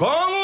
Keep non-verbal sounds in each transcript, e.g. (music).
Con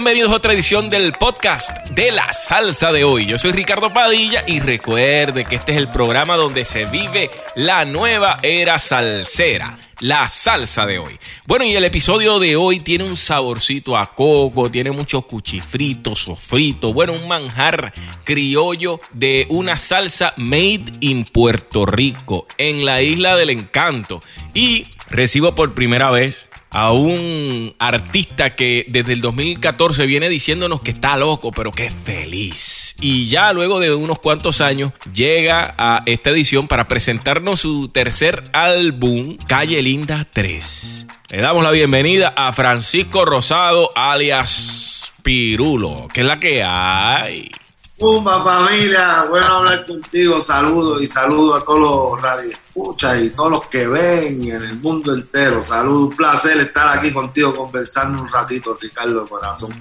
bienvenidos a otra edición del podcast de la salsa de hoy. Yo soy Ricardo Padilla y recuerde que este es el programa donde se vive la nueva era salsera, la salsa de hoy. Bueno, y el episodio de hoy tiene un saborcito a coco, tiene muchos cuchifritos, sofritos, bueno, un manjar criollo de una salsa made in Puerto Rico, en la isla del encanto. Y recibo por primera vez a un artista que desde el 2014 viene diciéndonos que está loco, pero que es feliz. Y ya luego de unos cuantos años llega a esta edición para presentarnos su tercer álbum, Calle Linda 3. Le damos la bienvenida a Francisco Rosado, alias Pirulo, que es la que hay. Pumba familia, bueno hablar contigo, saludos y saludos a todos los radioescuchas y todos los que ven en el mundo entero. Saludos, un placer estar aquí contigo conversando un ratito, Ricardo Corazón.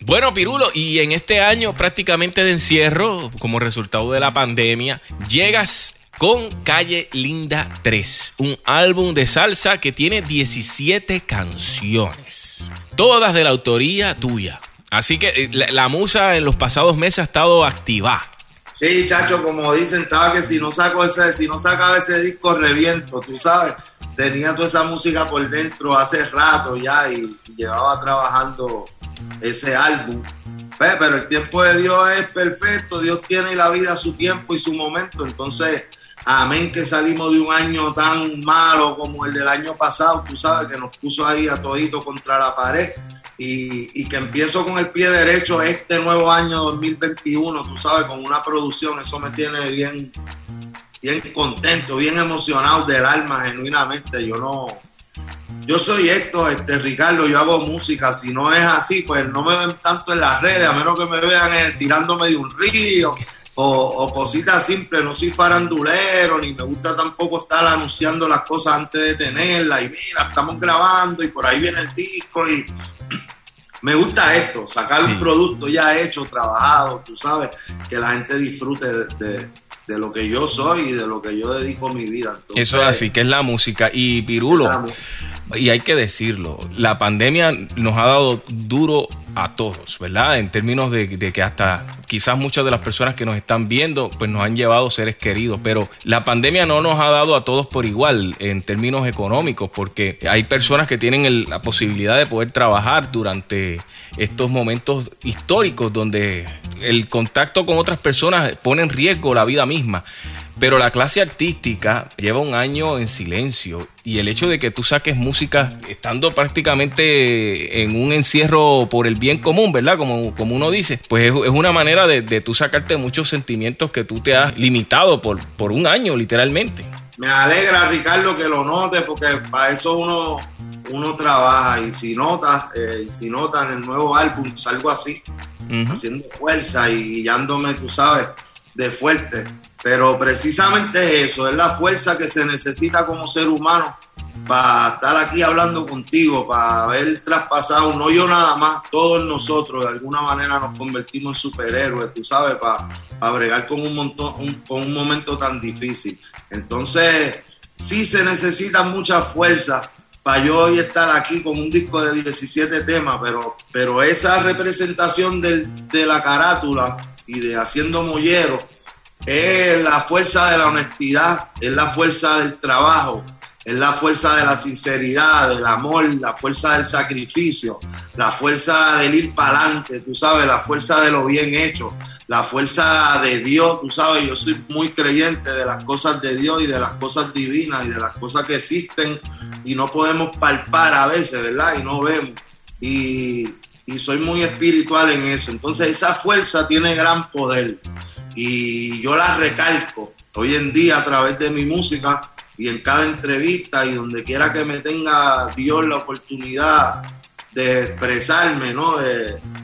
Bueno, Pirulo, y en este año prácticamente de encierro, como resultado de la pandemia, llegas con Calle Linda 3, un álbum de salsa que tiene 17 canciones, todas de la autoría tuya. Así que eh, la, musa en los pasados meses ha estado activa. Sí, chacho, como dicen, estaba que si no saco ese, si no sacaba ese disco reviento, tú sabes, tenía toda esa música por dentro hace rato ya y, llevaba trabajando ese álbum. Pero el tiempo de Dios es perfecto, Dios tiene la vida su tiempo y su momento, entonces amén que salimos de un año tan malo como el del año pasado, tú sabes, que nos puso ahí a todito contra la pared y, que empiezo con el pie derecho este nuevo año 2021, tú sabes, con una producción, eso me tiene bien, bien contento, bien emocionado del alma, genuinamente. Yo no, yo soy esto, este Ricardo, yo hago música, si no es así, pues no me ven tanto en las redes, a menos que me vean tirándome de un río. O, o, cositas simples, no soy farandulero, ni me gusta tampoco estar anunciando las cosas antes de tenerlas. Y mira, estamos grabando y por ahí viene el disco. Y (clears throat) me gusta esto, sacar un producto ya hecho, trabajado, tú sabes, que la gente disfrute de, lo que yo soy y de lo que yo dedico mi vida. Eso es así, que es la música. Y Pirulo, y hay que decirlo, la pandemia nos ha dado duro a todos, ¿verdad? En términos de, que hasta quizás muchas de las personas que nos están viendo, pues nos han llevado seres queridos, pero la pandemia no nos ha dado a todos por igual en términos económicos, porque hay personas que tienen la posibilidad de poder trabajar durante estos momentos históricos donde el contacto con otras personas pone en riesgo la vida misma. Pero la clase artística lleva un año en silencio y el hecho de que tú saques música estando prácticamente en un encierro por el bien común, ¿verdad? Como, como uno dice, pues es, una manera de, de tú sacarte muchos sentimientos que tú te has limitado por, por un año, literalmente. Me alegra, Ricardo, que lo notes porque para eso uno, uno trabaja y si notas, eh, si notan el nuevo álbum, salgo así, haciendo fuerza y guiándome, tú sabes, de fuerte pero precisamente es eso, es la fuerza que se necesita como ser humano para estar aquí hablando contigo, para haber traspasado, no yo nada más, todos nosotros de alguna manera nos convertimos en superhéroes, tú sabes, para, para bregar con un, montón, con un momento tan difícil. Entonces, sí se necesita mucha fuerza para yo hoy estar aquí con un disco de 17 temas, pero, pero esa representación del, de la carátula y de Haciendo Mollero, es la fuerza de la honestidad, es la fuerza del trabajo, es la fuerza de la sinceridad, del amor, la fuerza del sacrificio, la fuerza del ir para adelante, tú sabes, la fuerza de lo bien hecho, la fuerza de Dios, tú sabes, yo soy muy creyente de las cosas de Dios y de las cosas divinas y de las cosas que existen y no podemos palpar a veces, ¿verdad? Y no vemos. Y, y soy muy espiritual en eso. Entonces esa fuerza tiene gran poder y yo la recalco hoy en día a través de mi música y en cada entrevista y donde quiera que me tenga Dios la oportunidad de expresarme, ¿no?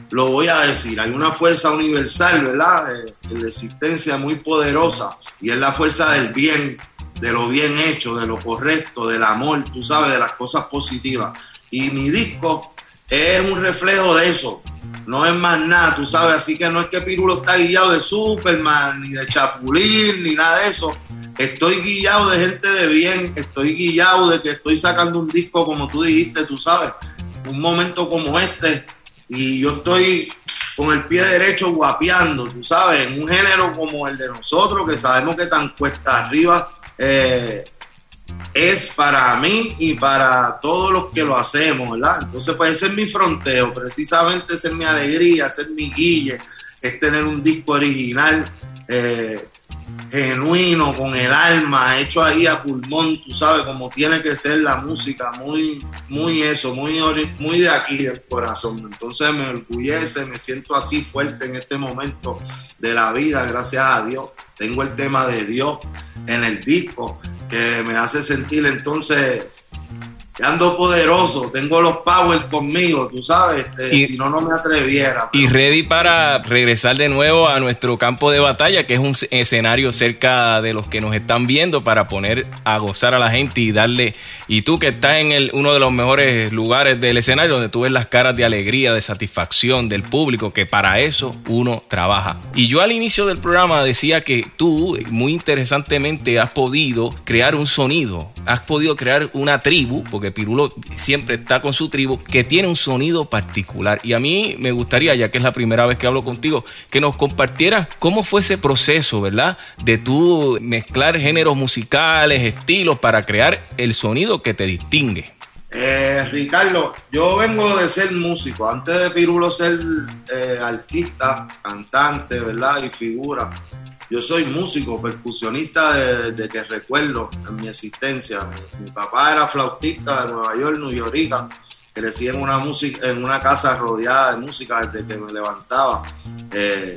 lo voy a decir, hay una fuerza universal, ¿verdad? De, la existencia muy poderosa y es la fuerza del bien, de lo bien hecho, de lo correcto, del amor, tú sabes, de las cosas positivas. Y mi disco es un reflejo de eso, no es más nada, tú sabes, así que no es que Pirulo está guiado de Superman, ni de Chapulín, ni nada de eso. Estoy guiado de gente de bien, estoy guiado de que estoy sacando un disco como tú dijiste, tú sabes. Un momento como este, y yo estoy con el pie derecho guapeando, tú sabes, en un género como el de nosotros, que sabemos que tan cuesta arriba eh, es para mí y para todos los que lo hacemos, ¿verdad? Entonces, pues ese es mi fronteo, precisamente esa es mi alegría, ese es mi guille, es tener un disco original. Eh, genuino, con el alma, hecho ahí a pulmón, tú sabes, como tiene que ser la música, muy, muy eso, muy, muy de aquí del corazón. Entonces me orgullece, me siento así fuerte en este momento de la vida, gracias a Dios. Tengo el tema de Dios en el disco, que me hace sentir entonces ando poderoso, tengo los powers conmigo, tú sabes, este, si no, no me atreviera. Y ready para regresar de nuevo a nuestro campo de batalla, que es un escenario cerca de los que nos están viendo para poner a gozar a la gente y darle, y tú que estás en el, uno de los mejores lugares del escenario, donde tú ves las caras de alegría, de satisfacción del público, que para eso uno trabaja. Y yo al inicio del programa decía que tú, muy interesantemente, has podido crear un sonido, has podido crear una tribu, porque Pirulo siempre está con su tribu, que tiene un sonido particular. Y a mí me gustaría, ya que es la primera vez que hablo contigo, que nos compartieras cómo fue ese proceso, ¿verdad? De tú mezclar géneros musicales, estilos, para crear el sonido que te distingue. Eh, Ricardo, yo vengo de ser músico, antes de Pirulo ser eh, artista, cantante, ¿verdad? Y figura. Yo soy músico, percusionista desde que recuerdo en mi existencia. Mi, papá era flautista de Nueva York, New York. Crecí en una, música, en una casa rodeada de música desde que me levantaba. Eh,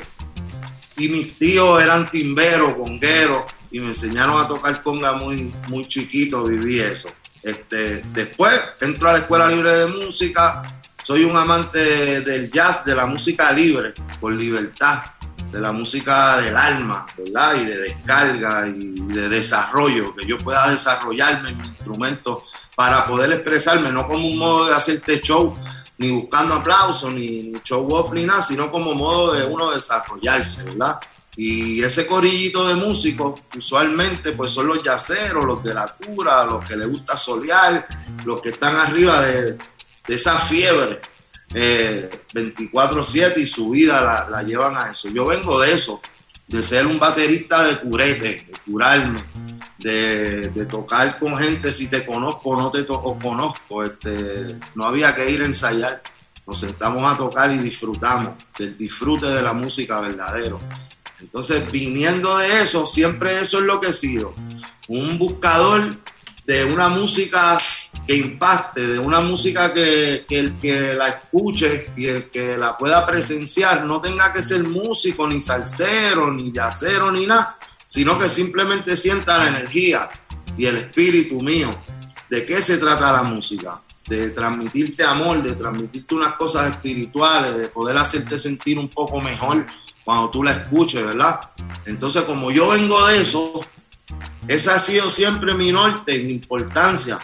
y mis tíos eran timberos, congueros, y me enseñaron a tocar conga muy, muy chiquito, viví eso. Este, después entro a la Escuela Libre de Música, soy un amante del jazz, de la música libre, por libertad de la música del alma, ¿verdad? Y de descarga y de desarrollo, que yo pueda desarrollarme en mi instrumento para poder expresarme, no como un modo de hacerte show, ni buscando aplausos, ni, show off, ni nada, sino como modo de uno desarrollarse, ¿verdad? Y ese corillito de músicos, usualmente, pues son los yaceros, los de la cura, los que les gusta solear, los que están arriba de, de esa fiebre 24/7 eh, y su vida la, llevan a eso. Yo vengo de eso, de ser un baterista de curete, de curarme, de, tocar con gente, si te conozco o no te toco, conozco, este, no había que ir a ensayar, nos sentamos a tocar y disfrutamos del disfrute de la música verdadero. Entonces, viniendo de eso, siempre eso es lo que he sido, un buscador de una música que impacte, de una música que, el que la escuche y el que la pueda presenciar no tenga que ser músico, ni salsero, ni yacero, ni nada, sino que simplemente sienta la energía y el espíritu mío. ¿De qué se trata la música? De transmitirte amor, de transmitirte unas cosas espirituales, de poder hacerte sentir un poco mejor cuando tú la escuches, ¿verdad? Entonces, como yo vengo de eso, esa ha sido siempre mi norte, mi importancia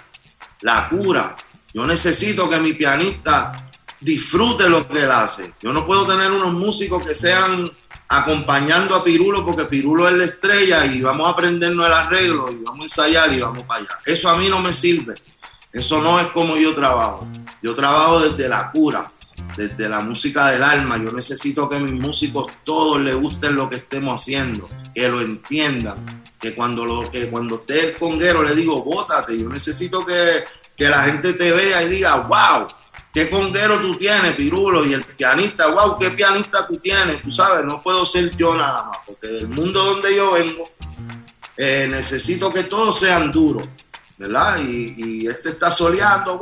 la cura. Yo necesito que mi pianista disfrute lo que él hace. Yo no puedo tener unos músicos que sean acompañando a Pirulo porque Pirulo es la estrella y vamos a aprendernos el arreglo y vamos a ensayar y vamos para allá. Eso a mí no me sirve. Eso no es como yo trabajo. Yo trabajo desde la cura, desde la música del alma. Yo necesito que mis músicos todos les gusten lo que estemos haciendo, que lo entiendan, que cuando lo que cuando esté el conguero le digo, bótate, yo necesito que, la gente te vea y diga, wow, qué conguero tú tienes, Pirulo, y el pianista, wow, qué pianista tú tienes, tú sabes, no puedo ser yo nada más, porque del mundo donde yo vengo, eh, necesito que todos sean duros, ¿verdad? Y, este está soleando,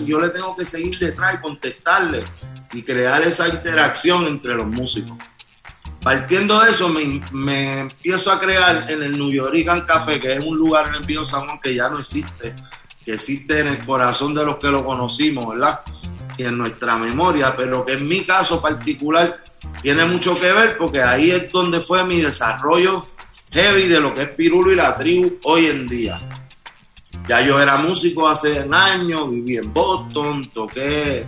y yo le tengo que seguir detrás y contestarle y crear esa interacción entre los músicos. Partiendo de eso, me, empiezo a crear en el New Yorican Café, que es un lugar en el Pío San Juan que ya no existe, que existe en el corazón de los que lo conocimos, ¿verdad? Y en nuestra memoria, pero que en mi caso particular tiene mucho que ver porque ahí es donde fue mi desarrollo heavy de lo que es Pirulo y la tribu hoy en día. Ya yo era músico hace años, viví en Boston, toqué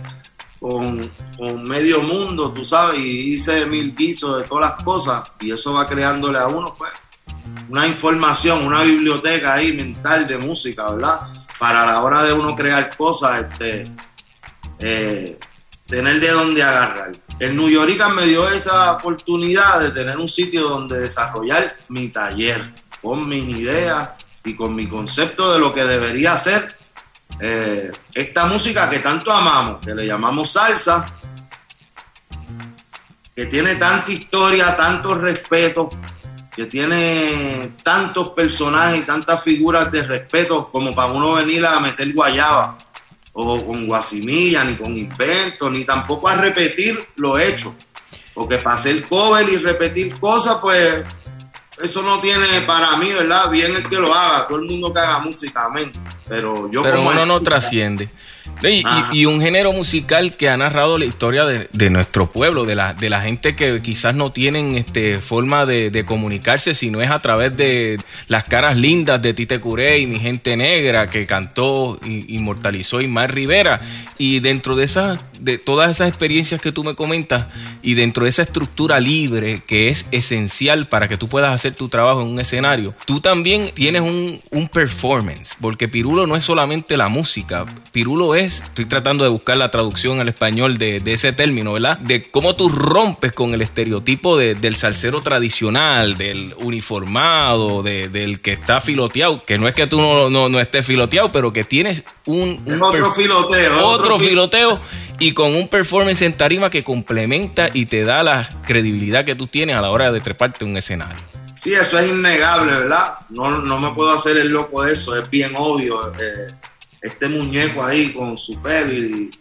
con, medio mundo, tú sabes, y hice mil guisos de todas las cosas, y eso va creándole a uno, pues, una información, una biblioteca ahí mental de música, ¿verdad? Para la hora de uno crear cosas, este, eh, tener de dónde agarrar. El New York me dio esa oportunidad de tener un sitio donde desarrollar mi taller con mis ideas y con mi concepto de lo que debería ser eh, esta música que tanto amamos, que le llamamos salsa, que tiene tanta historia, tanto respeto, que tiene tantos personajes y tantas figuras de respeto como para uno venir a meter guayaba o con guasimilla, ni con invento, ni tampoco a repetir lo hecho. Porque para hacer cover y repetir cosas, pues eso no tiene para mí, ¿verdad? Bien el que lo haga, todo el mundo que haga música, amén. Pero yo Pero como uno no trasciende. Y, y- un género musical que ha narrado la historia de, de nuestro pueblo, de la, de la gente que quizás no tienen este, forma de, de comunicarse, si no es a través de las caras lindas de Tite Curé y mi gente negra que cantó y inmortalizó Ismael Rivera. Y dentro de esas, de todas esas experiencias que tú me comentas, y dentro de esa estructura libre que es esencial para que tú puedas hacer tu trabajo en un escenario, tú también tienes un, un performance, porque Pirulo no es solamente la música, Pirulo es, estoy tratando de buscar la traducción al español de, de ese término, ¿verdad? De cómo tú rompes con el estereotipo de- del salsero tradicional, del uniformado, de- del que está filoteado, que no es que tú no, no, no estés filoteado, pero que tienes un... Un otro filoteo. otro fil- filoteo y con un performance en tarima que complementa y te da la credibilidad que tú tienes a la hora de treparte un escenario. Sí, eso es innegable, ¿verdad? No, no me puedo hacer el loco de eso, es bien obvio. eh, este muñeco ahí con su pelo y,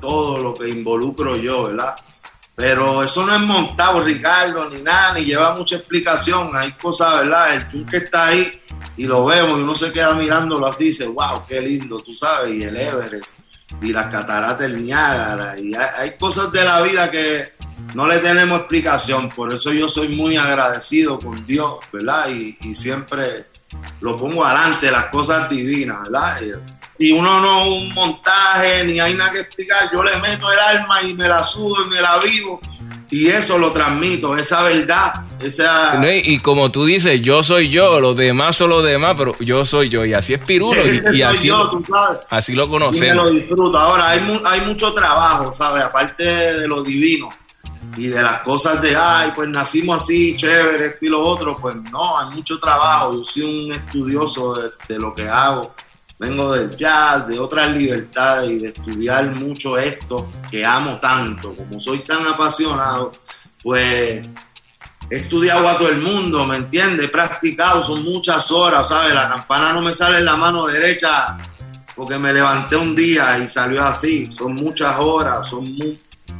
todo lo que involucro yo, ¿verdad? Pero eso no es montado, Ricardo, ni nada, ni lleva mucha explicación. Hay cosas, ¿verdad? El chunque está ahí y lo vemos y uno se queda mirándolo así y dice, wow, qué lindo, tú sabes, y el Everest y las cataratas del Niágara. Y hay, cosas de la vida que no le tenemos explicación. Por eso yo soy muy agradecido con Dios, ¿verdad? Y, siempre lo pongo adelante, las cosas divinas, ¿verdad? Y uno no un montaje, ni hay nada que explicar. Yo le meto el alma y me la sudo y me la vivo. Y eso lo transmito, esa verdad, esa... Y, y como tú dices, yo soy yo, los demás son los demás, pero yo soy yo. Y así es Pirulo. Y, (laughs) y soy así, yo, tú sabes. así lo y me lo conocemos. disfruto. Ahora, hay, mu- hay mucho trabajo, ¿sabes? Aparte de lo divino y de las cosas de, ay, pues nacimos así, chévere, y lo otro, pues no, hay mucho trabajo. Yo soy un estudioso de, de lo que hago. Vengo del jazz, de otras libertades y de estudiar mucho esto que amo tanto. Como soy tan apasionado, pues he estudiado a todo el mundo, ¿me entiendes? He practicado, son muchas horas, ¿sabes? La campana no me sale en la mano derecha porque me levanté un día y salió así. Son muchas horas, son mu-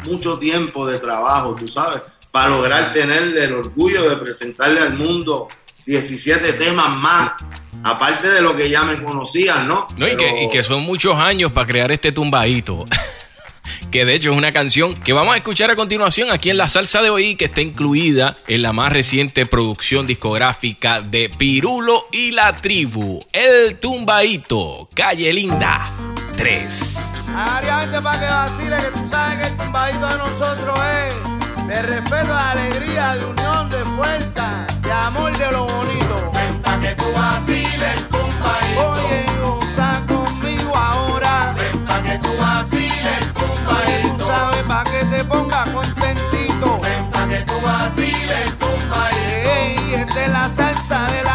mucho tiempo de trabajo, tú sabes, para lograr tener el orgullo de presentarle al mundo 17 temas más, aparte de lo que ya me conocían, ¿no? No, y, que, Pero- y que son muchos años para crear este tumbadito. (laughs) que de hecho es una canción que vamos a escuchar a continuación aquí en la salsa de hoy, que está incluida en la más reciente producción discográfica de Pirulo y la Tribu, El Tumbadito, Calle Linda 3. Ariamente para que vacile, que tú sabes que el tumbadito de nosotros es de respeto, de alegría, de unión, de fuerza, de amor, de lo bonito. Ven pa' que tú vaciles el tumbadito. Oye, goza conmigo ahora. Ven pa' que tú vaciles el tumbadito. Tú sabes pa' que te pongas contentito. Ven pa' que tú vaciles el tumbadito. Ey, esta es la salsa de la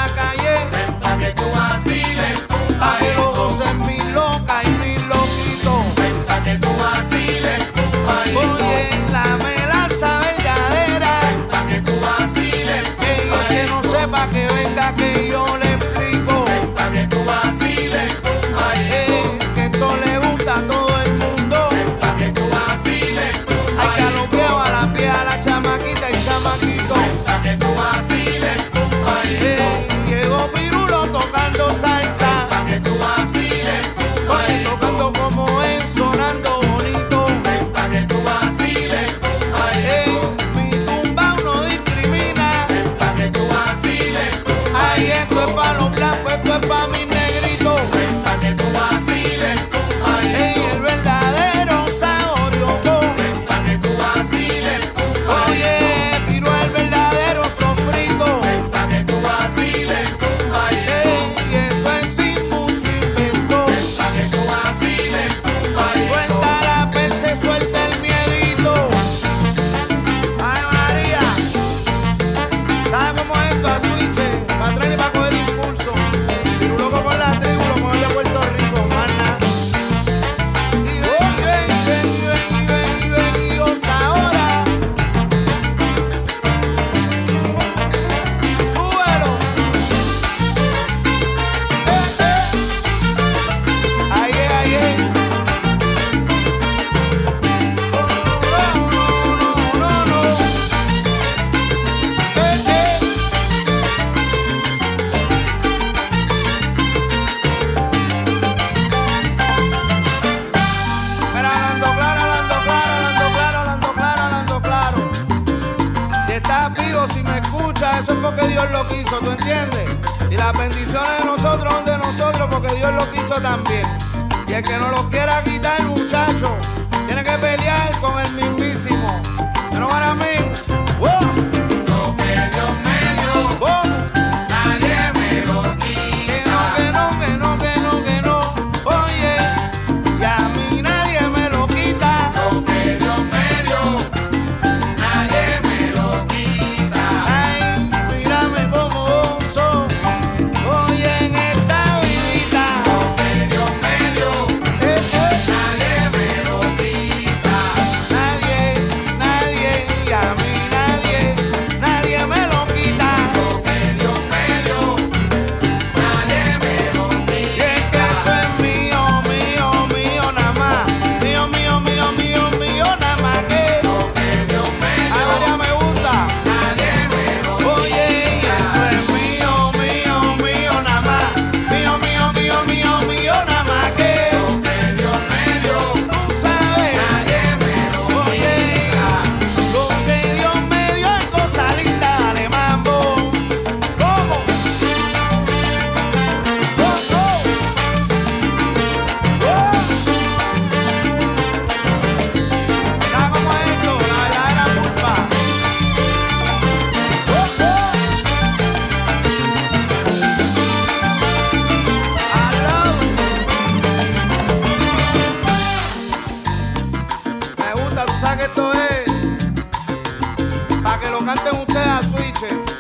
there, sweetie.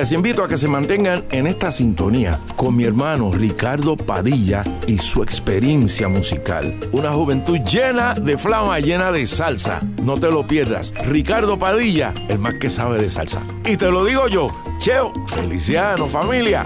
les invito a que se mantengan en esta sintonía con mi hermano Ricardo Padilla y su experiencia musical. Una juventud llena de flama, llena de salsa. No te lo pierdas. Ricardo Padilla, el más que sabe de salsa. Y te lo digo yo, Cheo Feliciano, familia.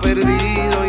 perdido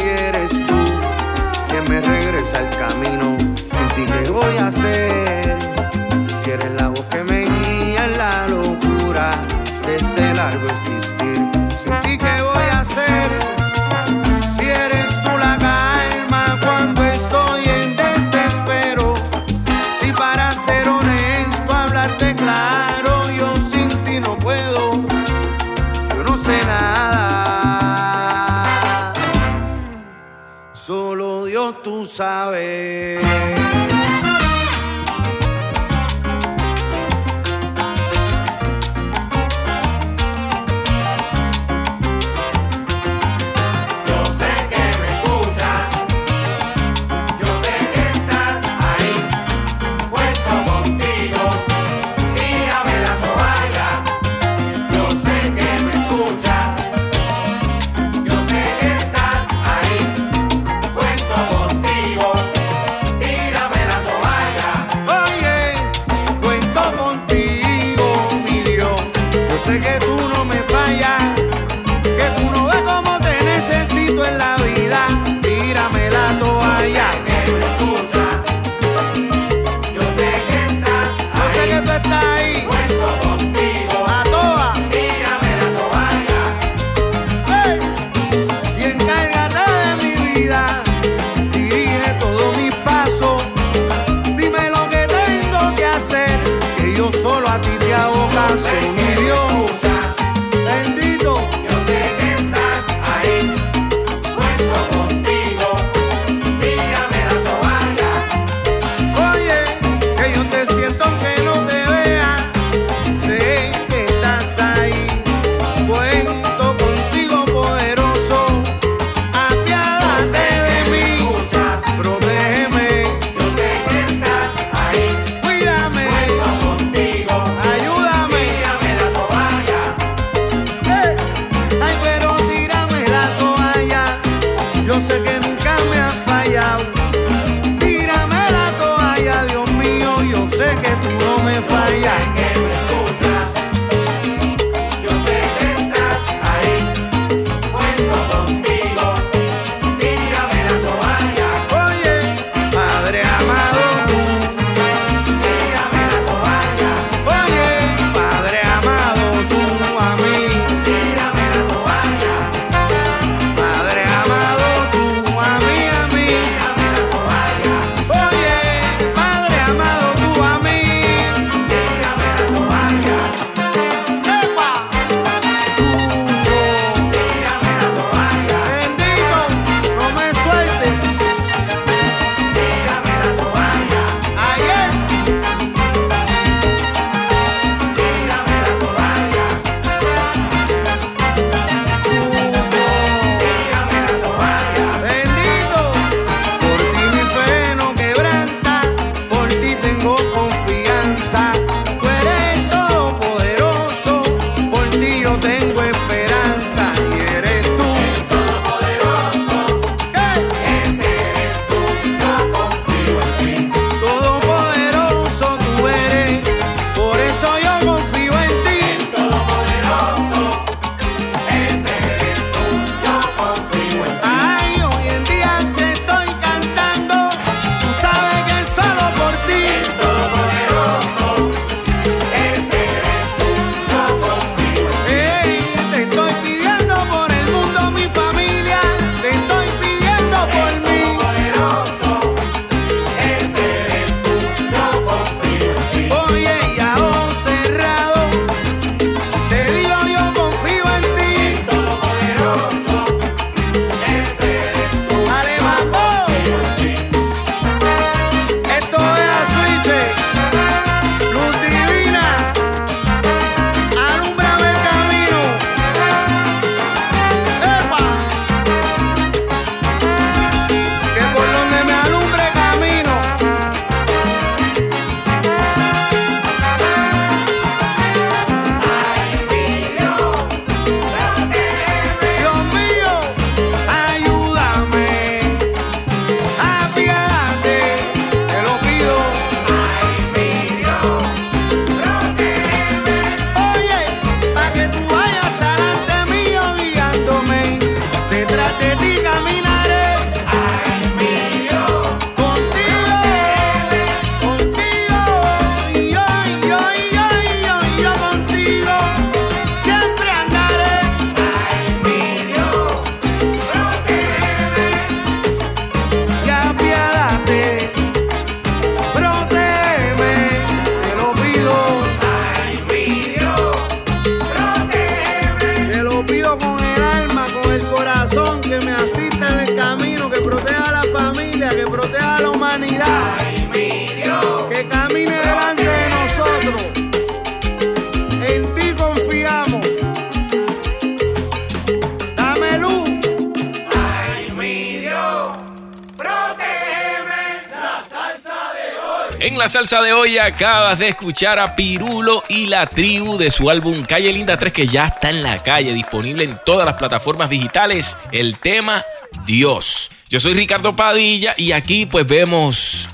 la salsa de hoy acabas de escuchar a Pirulo y la tribu de su álbum Calle Linda 3 que ya está en la calle, disponible en todas las plataformas digitales. El tema Dios. Yo soy Ricardo Padilla y aquí pues vemos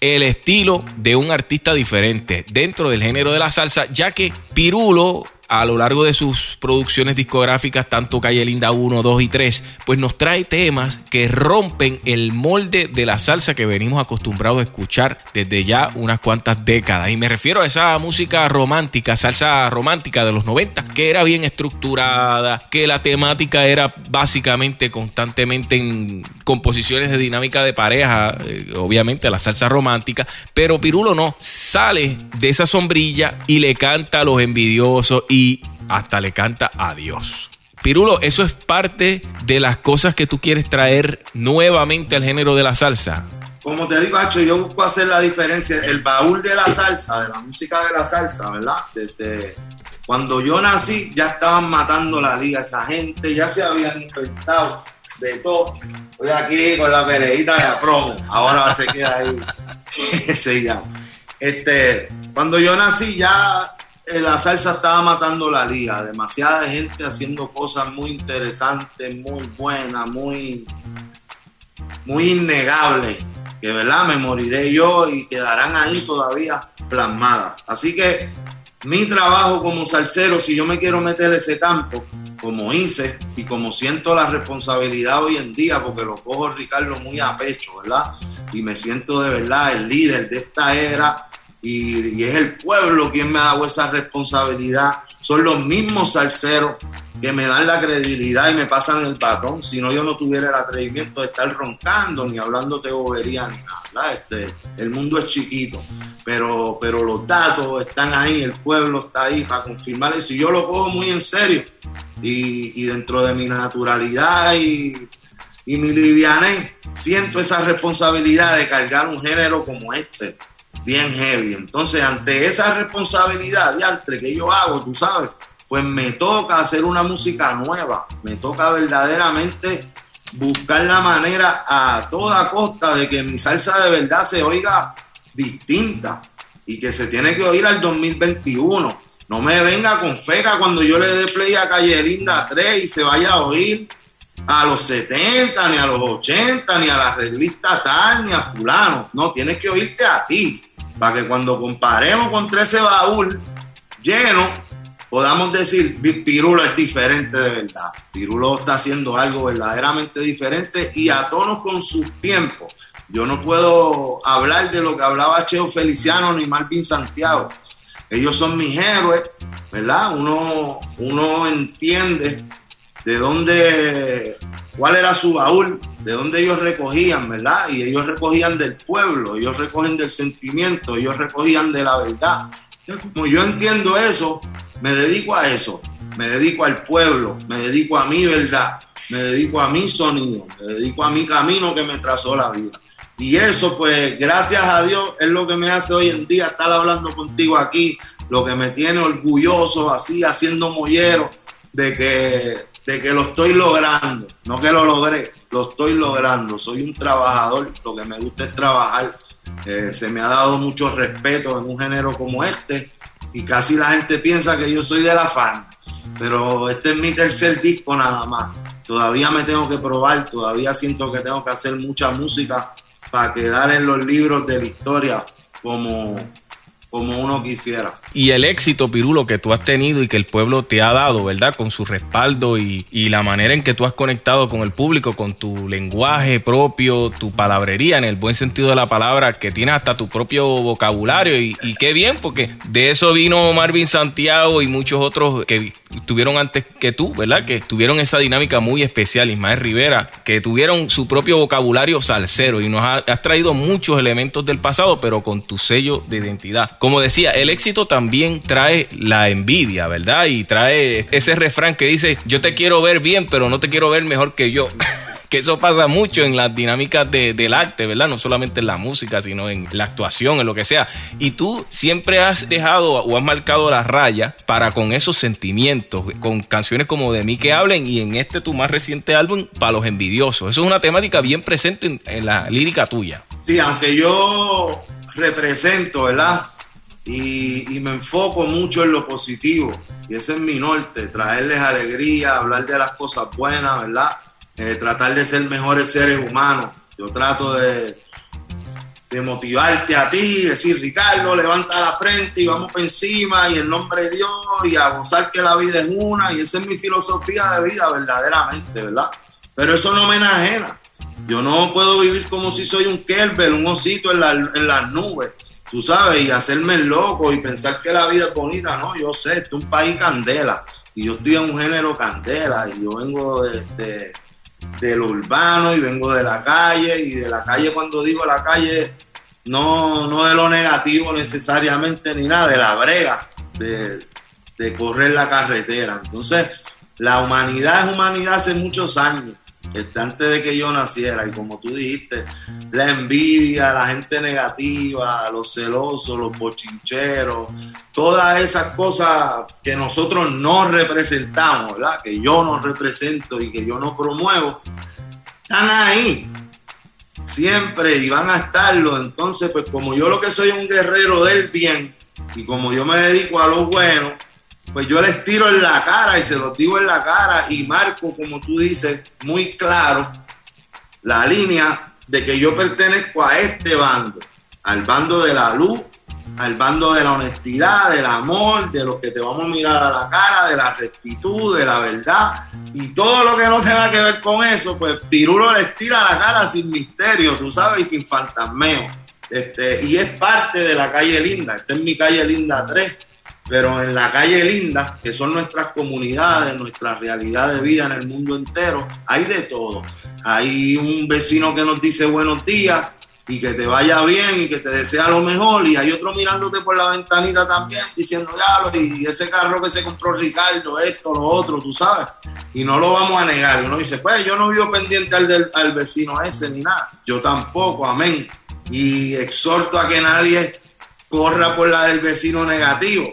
el estilo de un artista diferente dentro del género de la salsa, ya que Pirulo a lo largo de sus producciones discográficas, tanto Calle Linda 1, 2 y 3, pues nos trae temas que rompen el molde de la salsa que venimos acostumbrados a escuchar desde ya unas cuantas décadas. Y me refiero a esa música romántica, salsa romántica de los 90, que era bien estructurada, que la temática era básicamente constantemente en composiciones de dinámica de pareja, eh, obviamente la salsa romántica, pero Pirulo no, sale de esa sombrilla y le canta a los envidiosos y hasta le canta a Dios. Pirulo, eso es parte de las cosas que tú quieres traer nuevamente al género de la salsa. Como te digo, Hacho, yo busco hacer la diferencia. El baúl de la salsa, de la música de la salsa, ¿verdad? Desde cuando yo nací, ya estaban matando la liga. Esa gente ya se habían inventado de todo. Estoy aquí con la pereita de la promo. Ahora se queda ahí. (laughs) se llama. Este, cuando yo nací, ya la salsa estaba matando la liga. Demasiada gente haciendo cosas muy interesantes, muy buenas, muy, muy innegables. Que verdad me moriré yo y quedarán ahí todavía plasmadas. Así que mi trabajo como salsero, si yo me quiero meter ese campo, como hice y como siento la responsabilidad hoy en día, porque lo cojo Ricardo muy a pecho, ¿verdad? Y me siento de verdad el líder de esta era y, es el pueblo quien me ha dado esa responsabilidad. Son los mismos salseros que me dan la credibilidad y me pasan el patrón. Si no, yo no tuviera el atrevimiento de estar roncando ni hablando de bobería ni nada. Este, el mundo es chiquito, pero, pero los datos están ahí, el pueblo está ahí para confirmar eso. Y yo lo cojo muy en serio. Y, y dentro de mi naturalidad y, y mi livianez, siento esa responsabilidad de cargar un género como este, bien heavy. Entonces, ante esa responsabilidad de que yo hago, tú sabes, pues me toca hacer una música nueva, me toca verdaderamente buscar la manera a toda costa de que mi salsa de verdad se oiga distinta y que se tiene que oír al 2021. No me venga con feca cuando yo le dé play a Calle Linda 3 y se vaya a oír a los 70, ni a los 80, ni a la reglista tal, ni a fulano. No, tienes que oírte a ti, para que cuando comparemos contra ese baúl lleno, podamos decir, Pirulo es diferente de verdad. Pirulo está haciendo algo verdaderamente diferente y a tonos con sus tiempos. Yo no puedo hablar de lo que hablaba Cheo Feliciano ni Marvin Santiago. Ellos son mis héroes, ¿verdad? Uno, uno entiende de dónde, cuál era su baúl, de dónde ellos recogían, ¿verdad? Y ellos recogían del pueblo, ellos recogen del sentimiento, ellos recogían de la verdad. Como yo entiendo eso, me dedico a eso, me dedico al pueblo, me dedico a mi verdad, me dedico a mi sonido, me dedico a mi camino que me trazó la vida. Y eso, pues, gracias a Dios, es lo que me hace hoy en día estar hablando contigo aquí, lo que me tiene orgulloso, así, haciendo mollero, de que, de que lo estoy logrando, no que lo logré, lo estoy logrando. Soy un trabajador, lo que me gusta es trabajar. Eh, se me ha dado mucho respeto en un género como este y casi la gente piensa que yo soy de la fan, pero este es mi tercer disco nada más. Todavía me tengo que probar, todavía siento que tengo que hacer mucha música para quedar en los libros de la historia como, como uno quisiera. Y el éxito, Pirulo, que tú has tenido y que el pueblo te ha dado, ¿verdad? Con su respaldo y, y la manera en que tú has conectado con el público, con tu lenguaje propio, tu palabrería, en el buen sentido de la palabra, que tienes hasta tu propio vocabulario. Y, y qué bien, porque de eso vino Marvin Santiago y muchos otros que estuvieron antes que tú, ¿verdad? Que tuvieron esa dinámica muy especial, Ismael Rivera, que tuvieron su propio vocabulario salsero y nos ha- has traído muchos elementos del pasado, pero con tu sello de identidad. Como decía, el éxito también trae la envidia, ¿verdad? Y trae ese refrán que dice, yo te quiero ver bien, pero no te quiero ver mejor que yo. (laughs) que eso pasa mucho en las dinámicas de- del arte, ¿verdad? No solamente en la música, sino en la actuación, en lo que sea. Y tú siempre has dejado o has marcado la raya para con esos sentimientos, con canciones como De mí que hablen y en este tu más reciente álbum, Para los envidiosos. Eso es una temática bien presente en, en la lírica tuya. Sí, aunque yo represento, ¿verdad? Y, me enfoco mucho en lo positivo. Y ese es mi norte, traerles alegría, hablar de las cosas buenas, ¿verdad? Eh, tratar de ser mejores seres humanos. Yo trato de, motivarte a ti, decir, Ricardo, levanta la frente y vamos por encima y en nombre de Dios y a gozar que la vida es una. Y esa es mi filosofía de vida, verdaderamente, ¿verdad? Pero eso no me enajena. Yo no puedo vivir como si soy un Kerber, un osito en, la- en las nubes, tú sabes, y hacerme el loco y pensar que la vida es bonita. No, yo sé, esto es un país candela y yo estoy en un género candela y yo vengo de, de- de lo urbano y vengo de la calle y de la calle cuando digo la calle no, no de lo negativo necesariamente ni nada, de la brega, de, de correr la carretera. Entonces, la humanidad es humanidad hace muchos años, este, antes de que yo naciera. Y como tú dijiste, la envidia, la gente negativa, los celosos, los bochincheros, todas esas cosas que nosotros no representamos, ¿verdad? Que yo no represento y que yo no promuevo, están ahí siempre y van a estarlo. Entonces, pues como yo lo que soy un guerrero del bien y como yo me dedico a lo bueno, pues yo les tiro en la cara y se los digo en la cara y marco, como tú dices, muy claro la línea de que yo pertenezco a este bando, al bando de la luz, al bando de la honestidad, del amor, de los que te vamos a mirar a la cara, de la rectitud, de la verdad y todo lo que no tenga que ver con eso, pues Pirulo les tira la cara sin misterio, tú sabes, y sin fantasmeo. Este, y es parte de la calle Linda, esta es mi calle Linda 3, pero en la calle Linda, que son nuestras comunidades, nuestra realidad de vida en el mundo entero, hay de todo. Hay un vecino que nos dice buenos días y que te vaya bien y que te desea lo mejor, y hay otro mirándote por la ventanita también diciendo, ya, y ese carro que se compró Ricardo, esto, lo otro, tú sabes, y no lo vamos a negar. Y uno dice, pues yo no vivo pendiente al, del- al vecino ese ni nada, yo tampoco, amén. Y exhorto a que nadie corra por la del vecino negativo.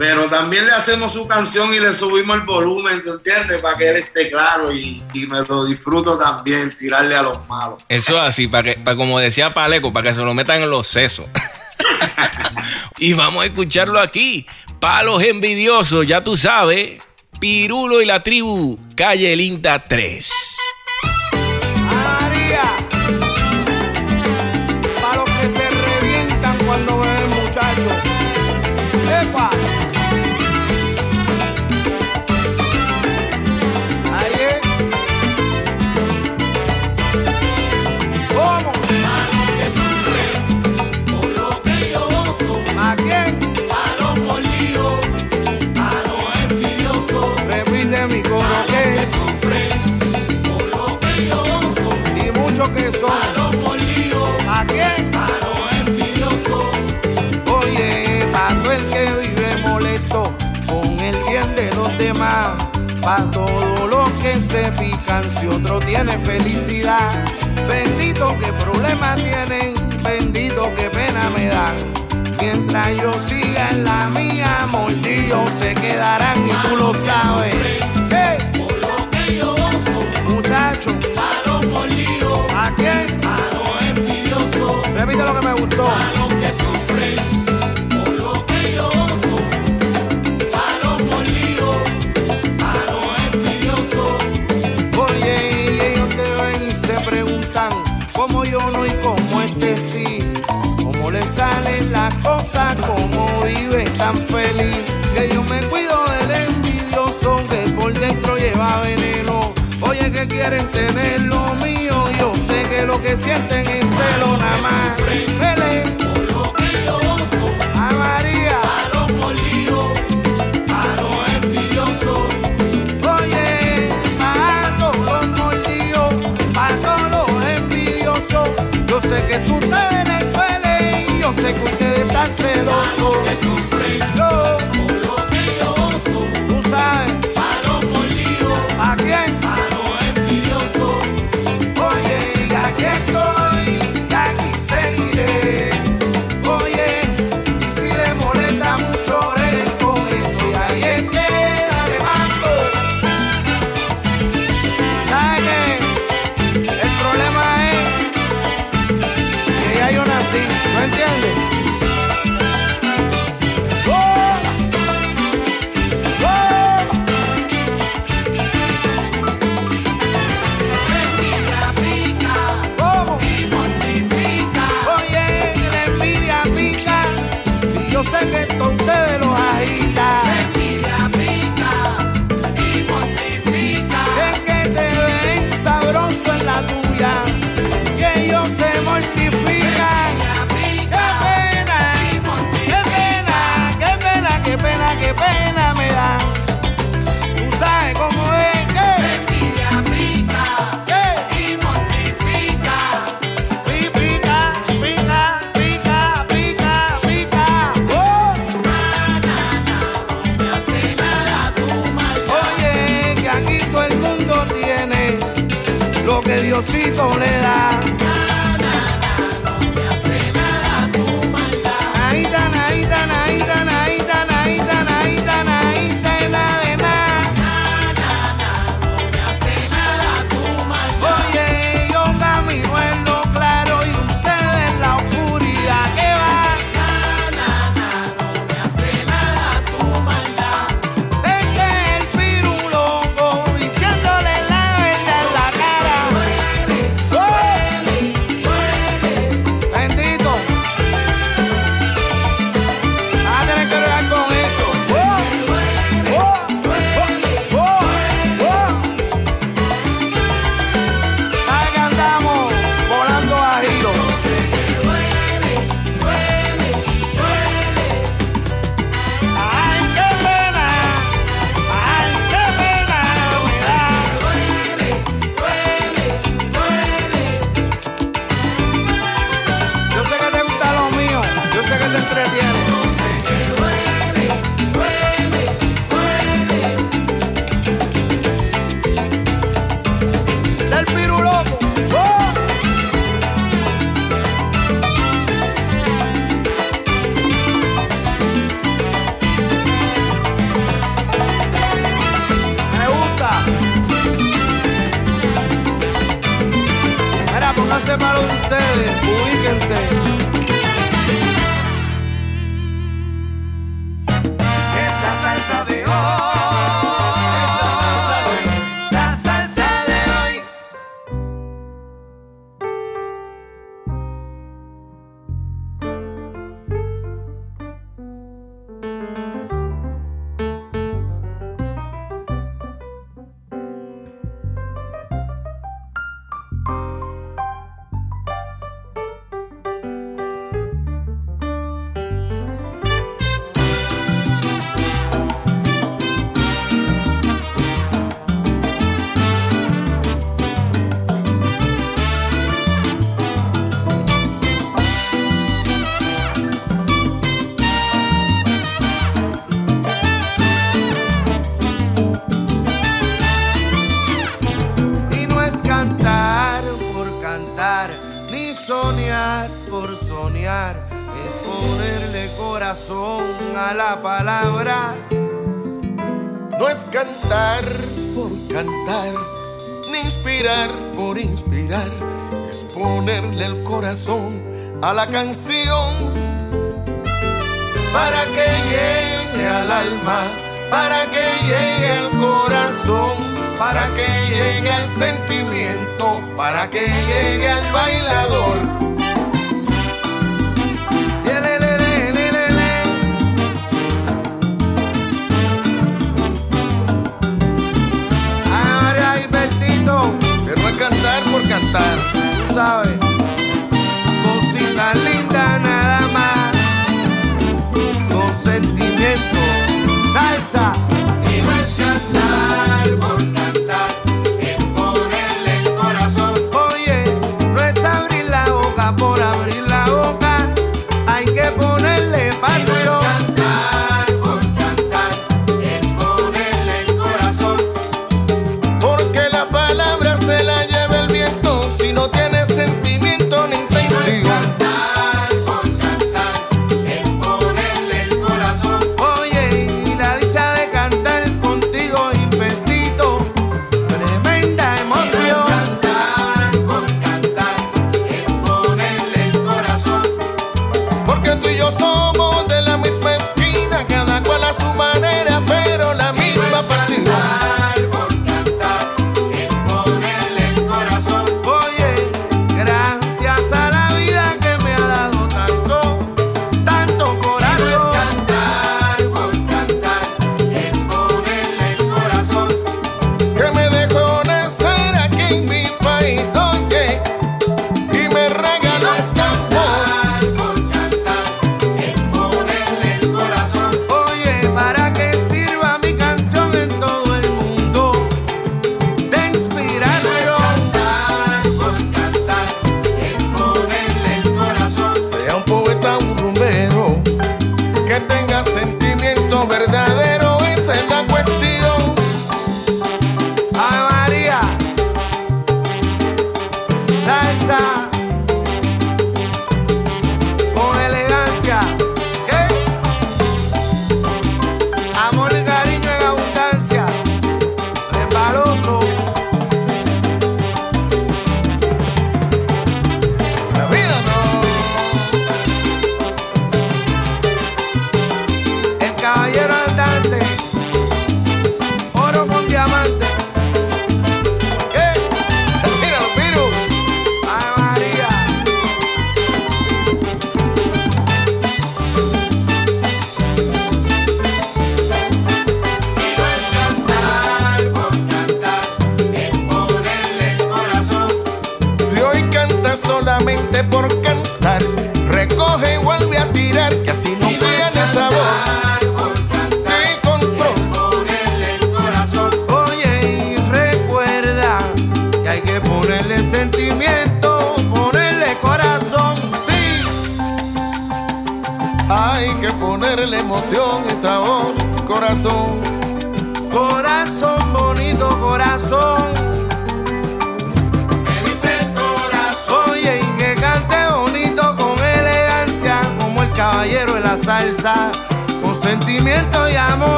Pero también le hacemos su canción y le subimos el volumen, ¿tú entiendes? Para que él esté claro y, y me lo disfruto también, tirarle a los malos. Eso es así, para que, para como decía Paleco, para que se lo metan en los sesos. (laughs) y vamos a escucharlo aquí. Palos envidiosos, ya tú sabes. Pirulo y la tribu, calle Linda 3. Muchos que son. ¿A quién? Oye, tanto el que vive molesto con el bien de los demás. Para todos los que se pican, si otro tiene felicidad. Bendito que problemas tienen, bendito que pena me dan. Mientras yo siga en la mía, mordidos se quedarán y tú lo sabes. Le salen las cosas, cómo vive tan feliz. Que yo me cuido del envidioso que por dentro lleva veneno. Oye, que quieren tener lo mío, yo sé que lo que sienten que tú te duele yo sé que ustedes están celosos. es ponerle corazón a la palabra. No es cantar por cantar, ni inspirar por inspirar, es ponerle el corazón a la canción para que llegue al alma, para que llegue al corazón, para que llegue al sentimiento, para que llegue al bailador. cantar por cantar, tú sabes.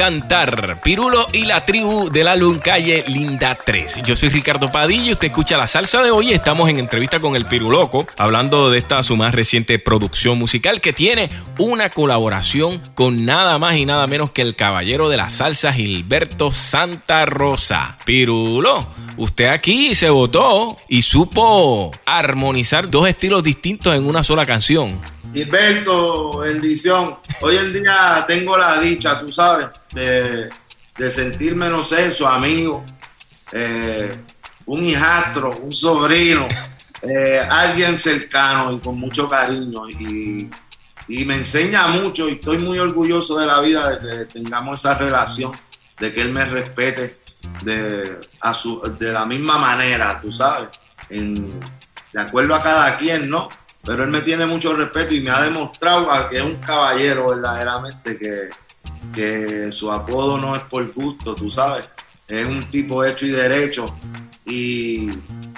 Cantar. Pirulo y la tribu del álbum Calle Linda 3. Yo soy Ricardo Padilla usted escucha la salsa de hoy. Estamos en entrevista con el Piruloco, hablando de esta su más reciente producción musical que tiene una colaboración con nada más y nada menos que el caballero de la salsa Gilberto Santa Rosa. Pirulo, usted aquí se votó y supo armonizar dos estilos distintos en una sola canción. Gilberto, bendición. Hoy en día tengo la dicha, tú sabes, de, de sentirme, no sé, su amigo, eh, un hijastro, un sobrino, (laughs) eh, alguien cercano y con mucho cariño. Y, y me enseña mucho y estoy muy orgulloso de la vida de que tengamos esa relación, de que él me respete de, a su, de la misma manera, tú sabes, en, de acuerdo a cada quien, ¿no? Pero él me tiene mucho respeto y me ha demostrado que es un caballero verdaderamente, que, que su apodo no es por gusto, tú sabes, es un tipo hecho y derecho. Y,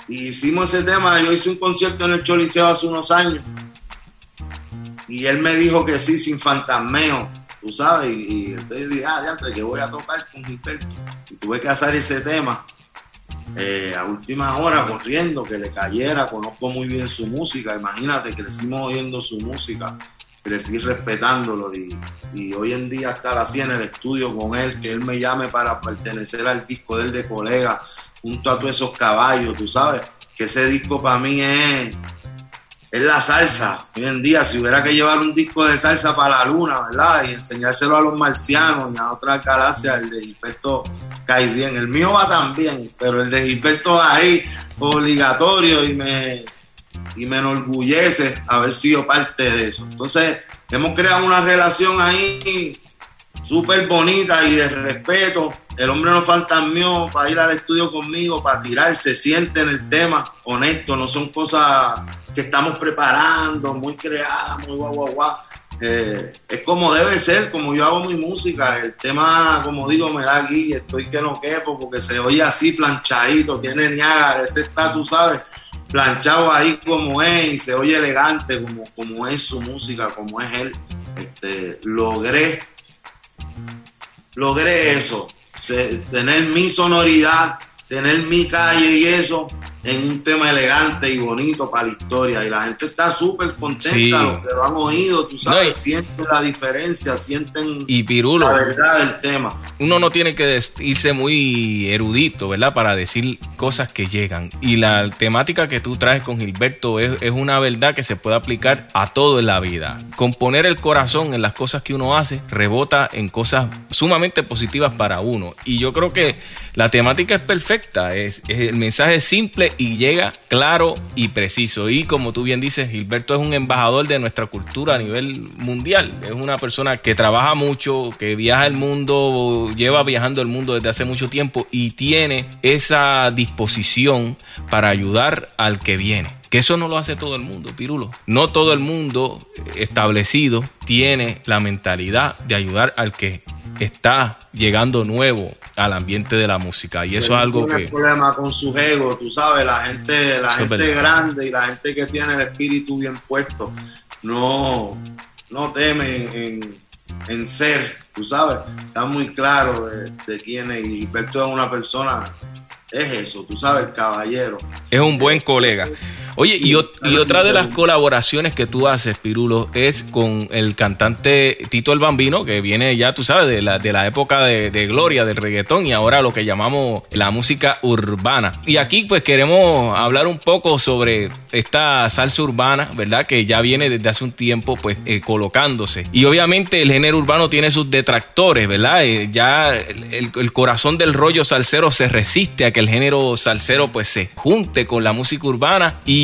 hicimos ese tema, yo hice un concierto en el Choliseo hace unos años. Y él me dijo que sí, sin fantasmeo, tú sabes, y, y entonces dije, ah, diantre, que voy a tocar con Gilberto. Y tuve que hacer ese tema eh, a últimas horas corriendo, que le cayera, conozco muy bien su música, imagínate, crecimos oyendo su música, crecí respetándolo y, y hoy en día estar así en el estudio con él, que él me llame para pertenecer al disco de él de colega, junto a todos esos caballos, tú sabes, que ese disco para mí es, es la salsa. Hoy en día, si hubiera que llevar un disco de salsa para la luna, ¿verdad? Y enseñárselo a los marcianos y a otras galaxias, el de Gilberto cae bien. El mío va también, pero el de Gilberto ahí, obligatorio, y me, y me enorgullece haber sido parte de eso. Entonces, hemos creado una relación ahí súper bonita y de respeto. El hombre no fantasmeó para ir al estudio conmigo, para tirar, se siente en el tema, honesto, no son cosas que estamos preparando, muy creadas, muy guau, guau, guau. Eh, es como debe ser, como yo hago mi música. El tema, como digo, me da guille, estoy que no quepo, porque se oye así planchadito, tiene Niágara, ese está, tú sabes, planchado ahí como es, y se oye elegante, como, como es su música, como es él. Este, logré, logré eso, se- tener mi sonoridad, tener mi calle y eso en un tema elegante y bonito para la historia. Y la gente está súper contenta, Sí. los que lo han oído, tú sabes, No, y- sienten la diferencia, sienten Y Pirulo, la verdad del tema. uno no tiene que irse muy erudito, ¿verdad? Para decir cosas que llegan. Y la temática que tú traes con Gilberto es, es una verdad que se puede aplicar a todo en la vida. Componer el corazón en las cosas que uno hace rebota en cosas sumamente positivas para uno. Y yo creo que la temática es perfecta. Es, es- el mensaje es simple y llega claro y preciso. Y como tú bien dices, Gilberto es un embajador de nuestra cultura a nivel mundial. Es una persona que trabaja mucho, que viaja el mundo, lleva viajando el mundo desde hace mucho tiempo y tiene esa disposición para ayudar al que viene. Que eso no lo hace todo el mundo, Pirulo. No todo el mundo establecido tiene la mentalidad de ayudar al que está llegando nuevo al ambiente de la música y eso es algo tiene que problema con sus egos, tú sabes, la gente, la gente verdad. grande y la gente que tiene el espíritu bien puesto, no, no teme en, en ser, tú sabes, está muy claro de, de quién es y Gilberto es una persona, es eso, tú sabes, el caballero. es un buen colega. Oye, y, ot- y otra de las colaboraciones que tú haces, Pirulo, es con el cantante Tito el Bambino, que viene ya, tú sabes, de la, de la época de, de gloria del reggaetón y ahora lo que llamamos la música urbana. Y aquí pues queremos hablar un poco sobre esta salsa urbana, ¿verdad? Que ya viene desde hace un tiempo pues eh, colocándose. Y obviamente el género urbano tiene sus detractores, ¿verdad? Eh, ya el, el- el corazón del rollo salsero se resiste a que el género salsero pues se junte con la música urbana y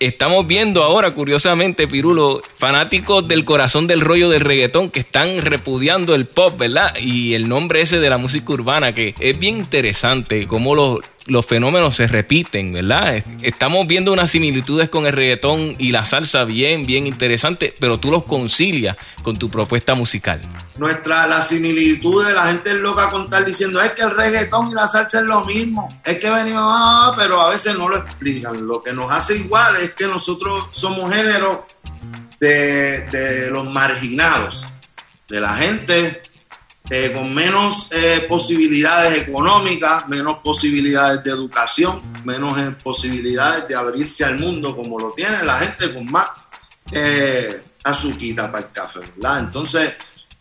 estamos viendo ahora curiosamente Pirulo fanáticos del corazón del rollo del reggaetón que están repudiando el pop, ¿verdad? Y el nombre ese de la música urbana que es bien interesante cómo los los fenómenos se repiten, ¿verdad? Estamos viendo unas similitudes con el reggaetón y la salsa bien, bien interesante, pero tú los concilias con tu propuesta musical. Nuestra, la similitud de la gente es loca con estar diciendo es que el reggaetón y la salsa es lo mismo, es que venimos, ah, pero a veces no lo explican. Lo que nos hace igual es que nosotros somos género de, de los marginados, de la gente eh, con menos eh, posibilidades económicas, menos posibilidades de educación, menos eh, posibilidades de abrirse al mundo como lo tiene la gente con más azuquita para el café, ¿verdad? Entonces,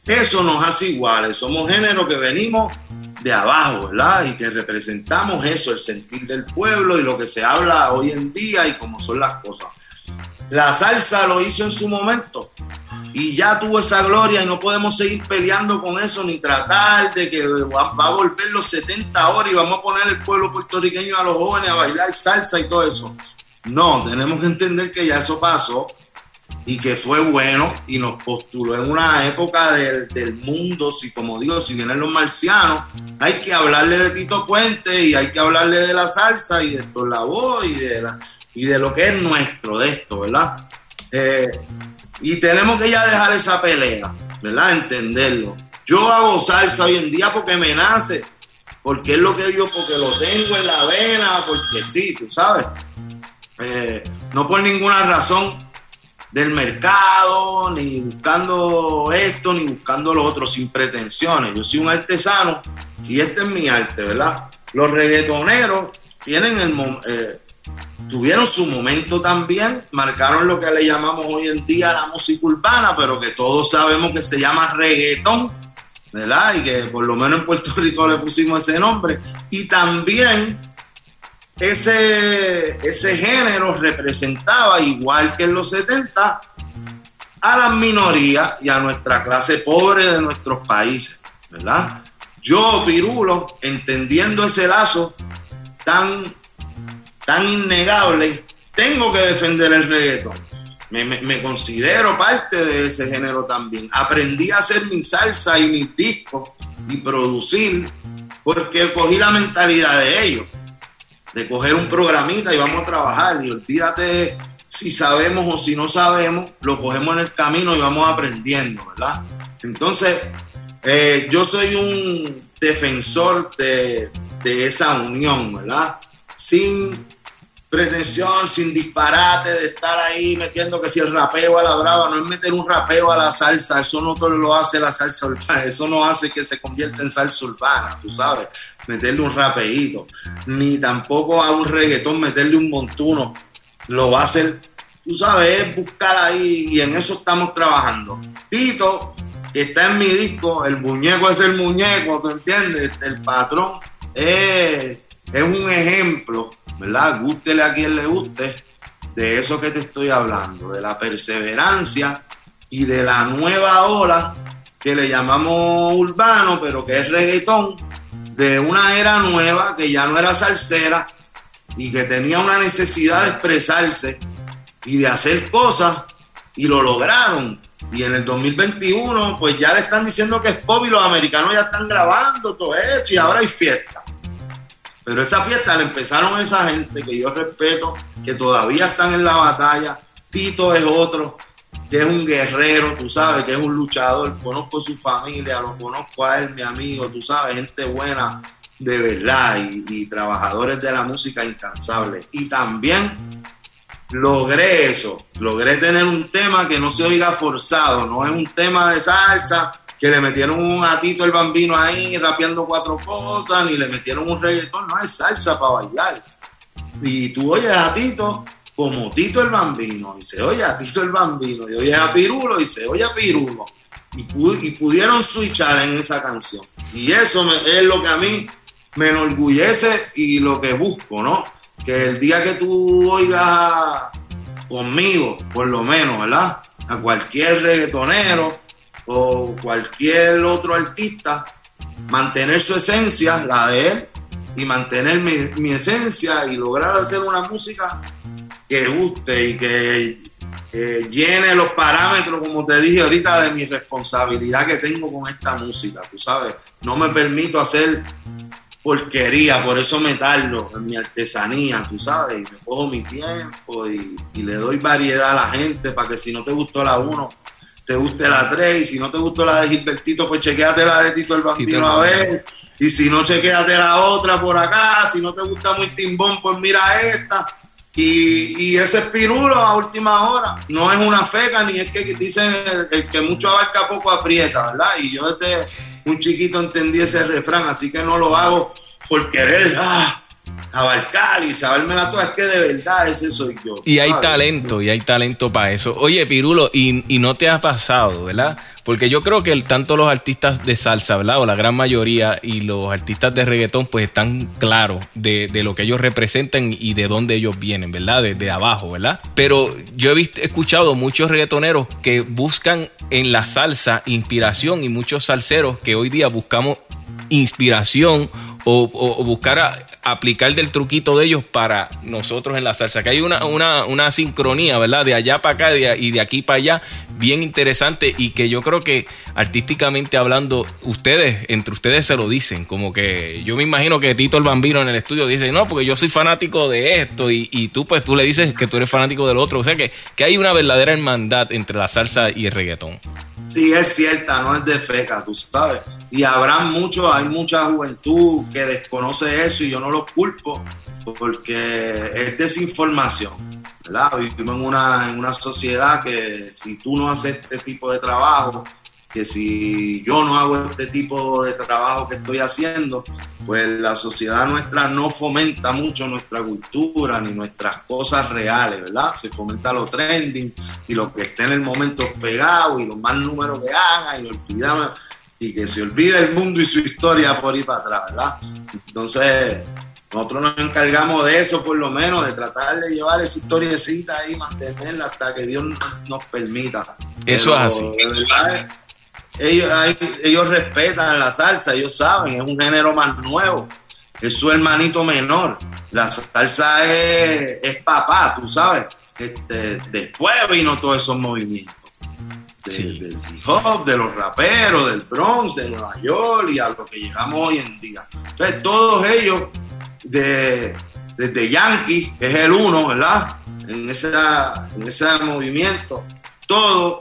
eso nos hace iguales, somos género que venimos de abajo, ¿verdad? Y que representamos eso, el sentir del pueblo y lo que se habla hoy en día y cómo son las cosas. La salsa lo hizo en su momento y ya tuvo esa gloria y no podemos seguir peleando con eso ni tratar de que va, a volver los 70 horas y vamos a poner el pueblo puertorriqueño a los jóvenes a bailar salsa y todo eso. No, tenemos que entender que ya eso pasó y que fue bueno y nos postuló en una época del, del mundo, si como digo, si vienen los marcianos, hay que hablarle de Tito Puente y hay que hablarle de la salsa y de Lavoe y de, la, y de lo que es nuestro, de esto, ¿verdad? Eh, y tenemos que ya dejar esa pelea, ¿verdad? Entenderlo. Yo hago salsa hoy en día porque me nace, porque es lo que yo, porque lo tengo en la vena, porque sí, tú sabes. Eh, no por ninguna razón del mercado, ni buscando esto, ni buscando lo otro, sin pretensiones. Yo soy un artesano y este es mi arte, ¿verdad? Los reggaetoneros tienen el eh, tuvieron su momento también, marcaron lo que le llamamos hoy en día la música urbana, pero que todos sabemos que se llama reggaetón, ¿verdad? Y que por lo menos en Puerto (laughs) Rico le pusimos ese nombre. Y también ese, ese género representaba, igual que en los 70, a las minorías y a nuestra clase pobre de nuestros países, ¿verdad? Yo, Pirulo, entendiendo ese lazo tan, tan innegable, tengo que defender el reggaetón. Me, considero parte de ese género también. Aprendí a hacer mi salsa y mis discos y producir porque cogí la mentalidad de ellos de coger un programita y vamos a trabajar. Y olvídate si sabemos o si no sabemos, lo cogemos en el camino y vamos aprendiendo, ¿verdad? Entonces, eh, yo soy un defensor de, de esa unión, ¿verdad? Sin pretensión, sin disparate de estar ahí metiendo que si el rapeo a la brava, no es meter un rapeo a la salsa, eso no lo hace la salsa urbana, eso no hace que se convierta en salsa urbana, tú sabes, meterle un rapeíto, ni tampoco a un reggaetón meterle un montuno, lo va a hacer, tú sabes, es buscar ahí y en eso estamos trabajando. Tito, que está en mi disco, el muñeco es el muñeco, ¿tú entiendes? El patrón es, es un ejemplo, ¿verdad? Gústele a quien le guste, de eso que te estoy hablando, de la perseverancia y de la nueva ola que le llamamos urbano, pero que es reggaetón, de una era nueva que ya no era salsera, y que tenía una necesidad de expresarse y de hacer cosas y lo lograron. Y en el 2021, pues ya le están diciendo que es pop y los americanos ya están grabando todo hecho y ahora hay fiesta. Pero esa fiesta la empezaron esa gente que yo respeto, que todavía están en la batalla. Tito es otro, que es un guerrero, tú sabes, que es un luchador. Conozco su familia, lo conozco a él, mi amigo, tú sabes, gente buena de verdad y, y trabajadores de la música incansables. Y también logré eso, logré tener un tema que no se oiga forzado, no es un tema de salsa que le metieron un gatito el bambino ahí rapeando cuatro cosas, ni le metieron un reggaetón, no es salsa para bailar. Y tú oyes a Tito como Tito el bambino, y se oye a Tito el bambino, y oyes a Pirulo y se oye a Pirulo. Y, pu- y pudieron switchar en esa canción. Y eso es lo que a mí me enorgullece y lo que busco, ¿no? Que el día que tú oigas conmigo, por lo menos, ¿verdad? A cualquier reggaetonero o cualquier otro artista, mantener su esencia, la de él, y mantener mi, esencia y lograr hacer una música que guste y que, llene los parámetros, como te dije ahorita, de mi responsabilidad que tengo con esta música, tú sabes. No me permito hacer porquería, por eso me tardo en mi artesanía, tú sabes, y me cojo mi tiempo y, y le doy variedad a la gente para que si no te gustó la 1, te guste la 3, y si no te gustó la de Gilbertito, pues chequéate la de Tito el Bambino a ver, y si no, chequéate la otra por acá, si no te gusta muy timbón, pues mira esta. Y, y ese es pirulo a última hora. No es una feca, ni es que dicen el, el que mucho abarca poco aprieta, ¿verdad? Y yo desde muy chiquito entendí ese refrán, así que no lo hago por querer ah, abarcar y sabérmela toda. Es que de verdad ese soy yo. Y hay ¿sabes? talento, y hay talento para eso. Oye, Pirulo, y, y no te ha pasado, ¿verdad? Porque yo creo que el, tanto los artistas de salsa, ¿verdad? O la gran mayoría, y los artistas de reggaetón, pues están claros de, de lo que ellos representan y de dónde ellos vienen, ¿verdad? Desde abajo, ¿verdad? Pero yo he visto, he escuchado muchos reggaetoneros que buscan en la salsa inspiración y muchos salseros que hoy día buscamos inspiración o, buscar aplicar del truquito de ellos para nosotros en la salsa. Que hay una, sincronía, ¿verdad? De allá para acá y de aquí para allá, bien interesante y que yo creo que artísticamente hablando, ustedes, entre ustedes se lo dicen. Como que yo me imagino que Tito el Bambino en el estudio dice, no, porque yo soy fanático de esto y, tú pues tú le dices que tú eres fanático del otro. O sea que, que hay una verdadera hermandad entre la salsa y el reggaetón. Sí, es cierta, no es de feca, tú sabes. Y habrá mucho, hay mucha juventud desconoce eso y yo no los culpo porque es desinformación, ¿verdad? Vivimos en una, en una sociedad que si tú no haces este tipo de trabajo, que si yo no hago este tipo de trabajo que estoy haciendo, pues la sociedad nuestra no fomenta mucho nuestra cultura ni nuestras cosas reales, ¿verdad? Se fomenta lo trending y lo que esté en el momento pegado y los más números que hagan y olvidame y que se olvide el mundo y su historia por ir para atrás, ¿verdad? Entonces, nosotros nos encargamos de eso por lo menos, de tratar de llevar esa historiecita ahí, mantenerla hasta que Dios nos- permita. Eso es así. de verdad, ellos, ellos respetan la salsa, ellos saben, es un género más nuevo, es su hermanito menor. La salsa es, es papá, tú sabes. Este, después vino todos esos movimientos. De- Sí. Del hop, de los raperos, del Bronx, de Nueva York y a lo que llegamos hoy en día. Entonces, todos ellos, de, desde Yankee, es el uno, ¿verdad? En, esa, en ese movimiento, todos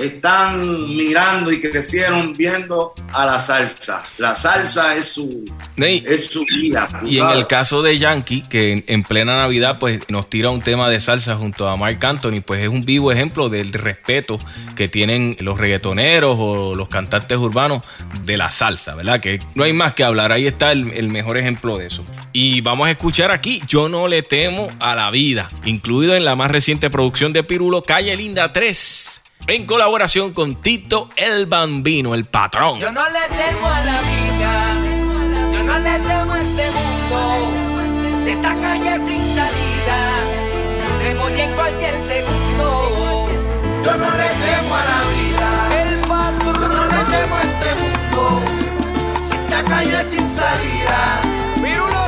están mirando y crecieron viendo a la salsa. La salsa es su, Ney, es su vida. tú Y en el caso de Yankee, que en, en plena Navidad pues nos tira un tema de salsa junto a Mark Anthony, pues es un vivo ejemplo del respeto que tienen los reggaetoneros o los cantantes urbanos de la salsa, ¿verdad? Que no hay más que hablar, ahí está el, el mejor ejemplo de eso. Y vamos a escuchar aquí Yo no le temo a la vida, incluido en la más reciente producción de Pirulo, Calle Linda 3. En colaboración con Tito el Bambino, el patrón. Yo no le temo a la vida, yo no le temo a este mundo, de esa calle sin salida, me morí en cualquier segundo. Yo no le temo a la vida, El yo patrón, no le temo a este mundo. Esta calle sin salida, Pirulo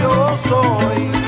yo soy.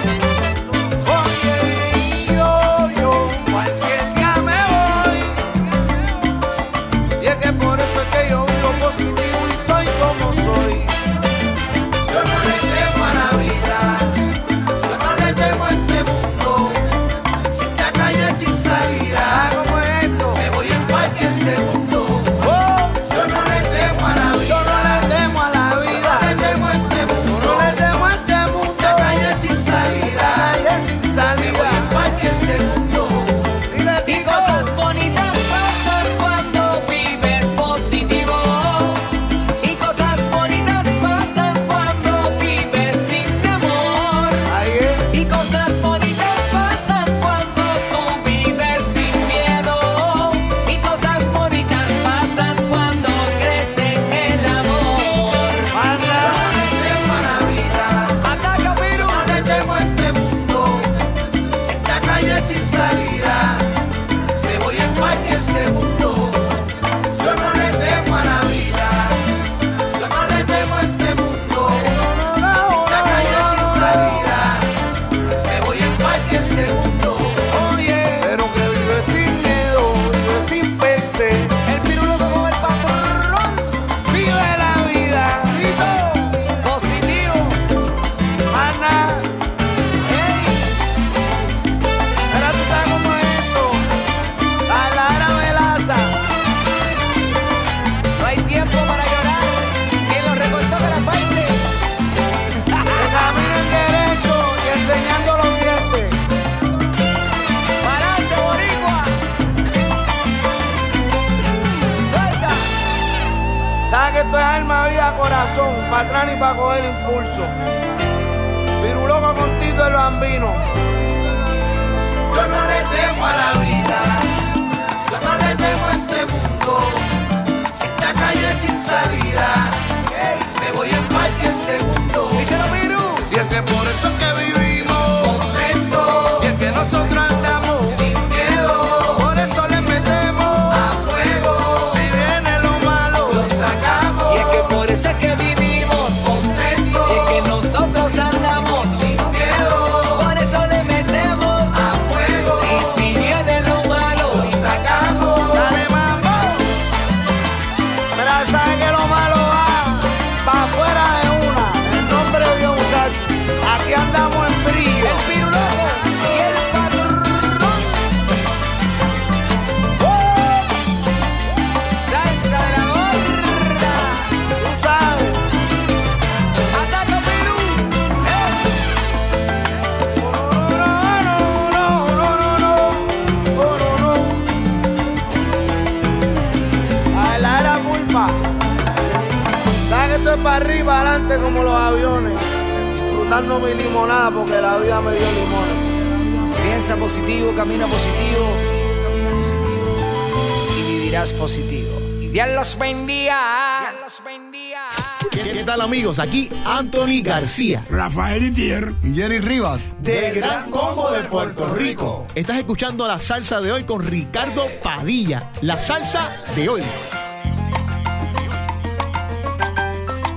Rafael Itier y Jerry Rivas del Gran Combo de Puerto Rico. Estás escuchando la salsa de hoy con Ricardo Padilla, la salsa de hoy.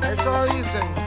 Eso dicen.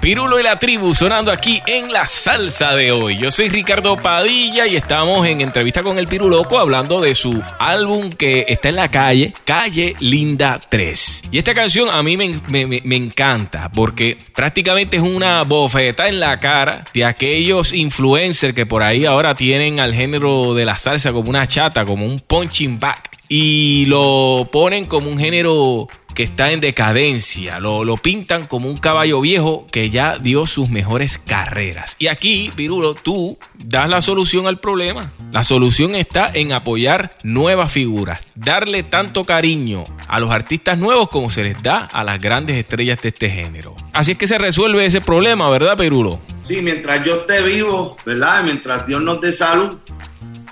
Pirulo y la tribu sonando aquí en la salsa de hoy. Yo soy Ricardo Padilla y estamos en entrevista con el Piruloco hablando de su álbum que está en la calle, Calle Linda 3. Y esta canción a mí me, me- me- me encanta porque prácticamente es una bofeta en la cara de aquellos influencers que por ahí ahora tienen al género de la salsa como una chata, como un punching back. Y lo ponen como un género que está en decadencia. Lo, lo pintan como un caballo viejo que ya dio sus mejores carreras. Y aquí, Pirulo, tú das la solución al problema. La solución está en apoyar nuevas figuras, darle tanto cariño a los artistas nuevos como se les da a las grandes estrellas de este género. Así es que se resuelve ese problema, ¿verdad, Pirulo? Sí, mientras yo esté vivo, ¿verdad? Mientras Dios nos dé salud,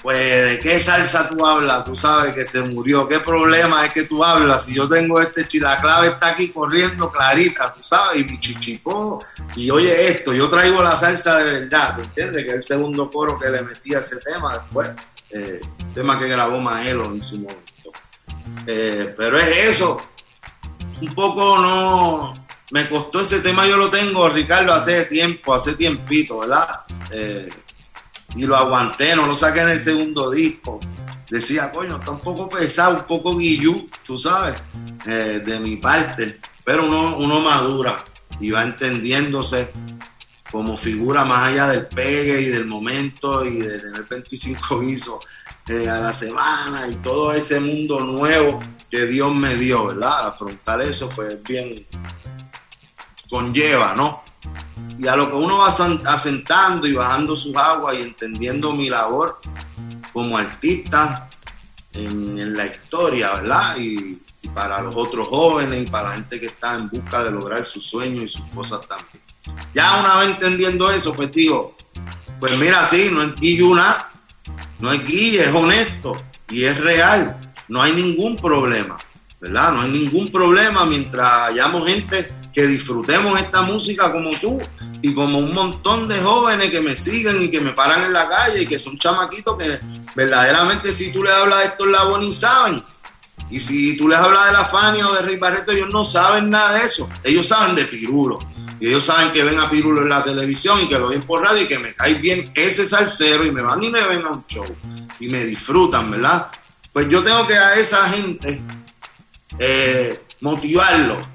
pues de qué salsa tú hablas, tú sabes que se murió, qué problema es que tú hablas. Si yo tengo este la clave está aquí corriendo clarita, tú sabes, y mi chichipó, y oye esto, yo traigo la salsa de verdad, ¿me entiendes? Que el segundo coro que le metí a ese tema después, eh, tema que grabó Maelo en su momento. Eh, pero es eso, un poco no. Me costó ese tema, yo lo tengo, Ricardo, hace tiempo, hace tiempito, ¿verdad? Eh, y lo aguanté, no lo saqué en el segundo disco. Decía, coño, está un poco pesado, un poco guillú, tú sabes, eh, de mi parte. Pero uno, uno madura. y va entendiéndose como figura más allá del pegue y del momento y de tener 25 (laughs) guisos eh, a la semana y todo ese mundo nuevo que Dios me dio, ¿verdad? Afrontar eso, pues bien conlleva, ¿no? Y a lo que uno va asentando y bajando sus aguas y entendiendo mi labor como artista en, la historia, ¿verdad? Y, para los otros jóvenes y para la gente que está en busca de lograr sus sueños y sus cosas también. Ya una vez entendiendo eso, pues digo, pues mira, sí, no es guilluna, no es guille, es honesto y es real. No hay ningún problema, ¿verdad? No hay ningún problema mientras hayamos gente que disfrutemos esta música como tú y como un montón de jóvenes que me siguen y que me paran en la calle y que son chamaquitos que verdaderamente si tú les hablas de estos Labo ni saben. Y si tú les hablas de la Fania o de Rey Barreto, ellos no saben nada de eso. Ellos saben de Pirulo. Y ellos saben que ven a Pirulo en la televisión y que lo ven por radio y que me cae bien ese salsero y me van y me ven a un show y me disfrutan, ¿verdad? Pues yo tengo que a esa gente eh, motivarlo.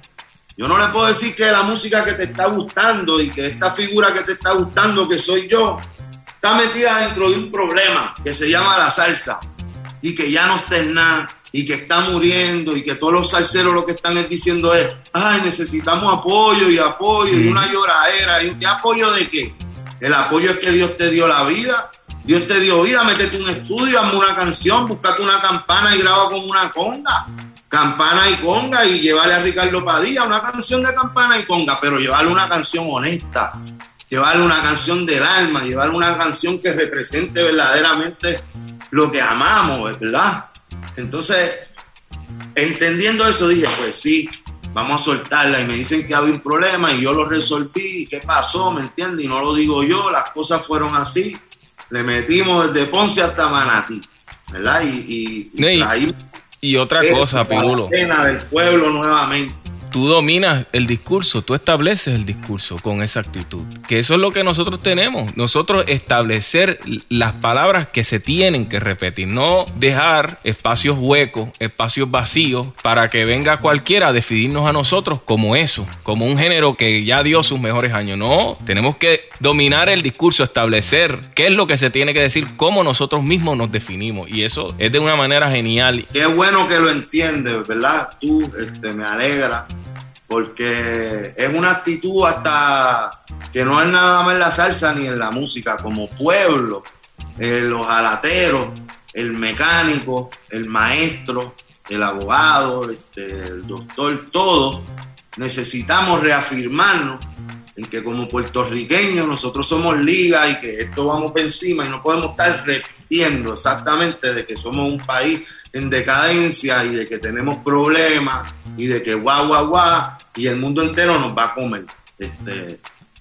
Yo no le puedo decir que la música que te está gustando y que esta figura que te está gustando, que soy yo, está metida dentro de un problema que se llama la salsa y que ya no está en nada y que está muriendo y que todos los salseros lo que están diciendo es, ay, necesitamos apoyo y apoyo y una lloradera. ¿Y apoyo de qué? El apoyo es que Dios te dio la vida. Dios te dio vida, métete un estudio, hazme una canción, búscate una campana y graba con una conga. Campana y conga y llevarle a Ricardo Padilla una canción de campana y conga, pero llevarle una canción honesta, llevarle una canción del alma, llevarle una canción que represente verdaderamente lo que amamos, ¿verdad? Entonces, entendiendo eso, dije, pues sí, vamos a soltarla. Y me dicen que había un problema y yo lo resolví. ¿Qué pasó? ¿Me entiendes? Y no lo digo yo, las cosas fueron así. Le metimos desde Ponce hasta Manatí, ¿verdad? Y, y, y otra cosa, Pirulo. del pueblo nuevamente tú dominas el discurso, tú estableces el discurso con esa actitud. Que eso es lo que nosotros tenemos. Nosotros establecer las palabras que se tienen que repetir, no dejar espacios huecos, espacios vacíos para que venga cualquiera a definirnos a nosotros como eso, como un género que ya dio sus mejores años. No, tenemos que dominar el discurso, establecer qué es lo que se tiene que decir, cómo nosotros mismos nos definimos. Y eso es de una manera genial. Qué bueno que lo entiendes, ¿verdad? Tú este, me alegra porque es una actitud hasta que no es nada más en la salsa ni en la música, como pueblo, eh, los alateros, el mecánico, el maestro, el abogado, este, el doctor, todos necesitamos reafirmarnos en que como puertorriqueños nosotros somos liga y que esto vamos por encima y no podemos estar repitiendo exactamente de que somos un país en decadencia y de que tenemos problemas y de que guau, guau, guau, y el mundo entero nos va a comer. Este,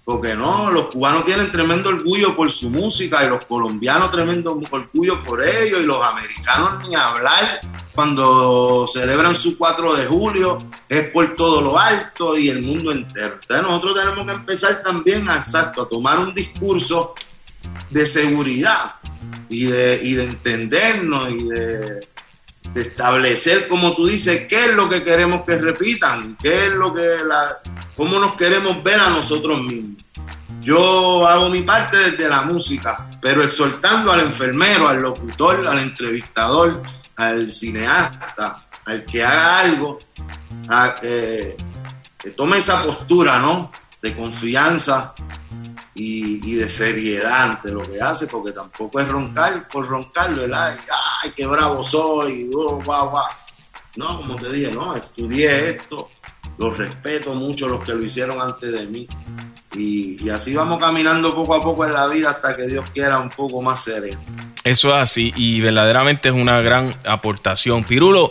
porque no, los cubanos tienen tremendo orgullo por su música y los colombianos tremendo orgullo por ellos y los americanos ni hablar cuando celebran su 4 de julio es por todo lo alto y el mundo entero. Entonces nosotros tenemos que empezar también a, exacto, a tomar un discurso de seguridad y de, y de entendernos y de establecer, como tú dices, qué es lo que queremos que repitan, qué es lo que la, cómo nos queremos ver a nosotros mismos. Yo hago mi parte desde la música, pero exhortando al enfermero, al locutor, al entrevistador, al cineasta, al que haga algo, a que, que tome esa postura, ¿no? De confianza y, de seriedad ante lo que hace, porque tampoco es roncar por roncarlo, ¿verdad? ay, qué bravo soy, oh, guau, guau. No, como te dije, no, estudié esto, lo respeto mucho los que lo hicieron antes de mí. Y, y, así vamos caminando poco a poco en la vida hasta que Dios quiera un poco más sereno. Eso es así y verdaderamente es una gran aportación. Pirulo,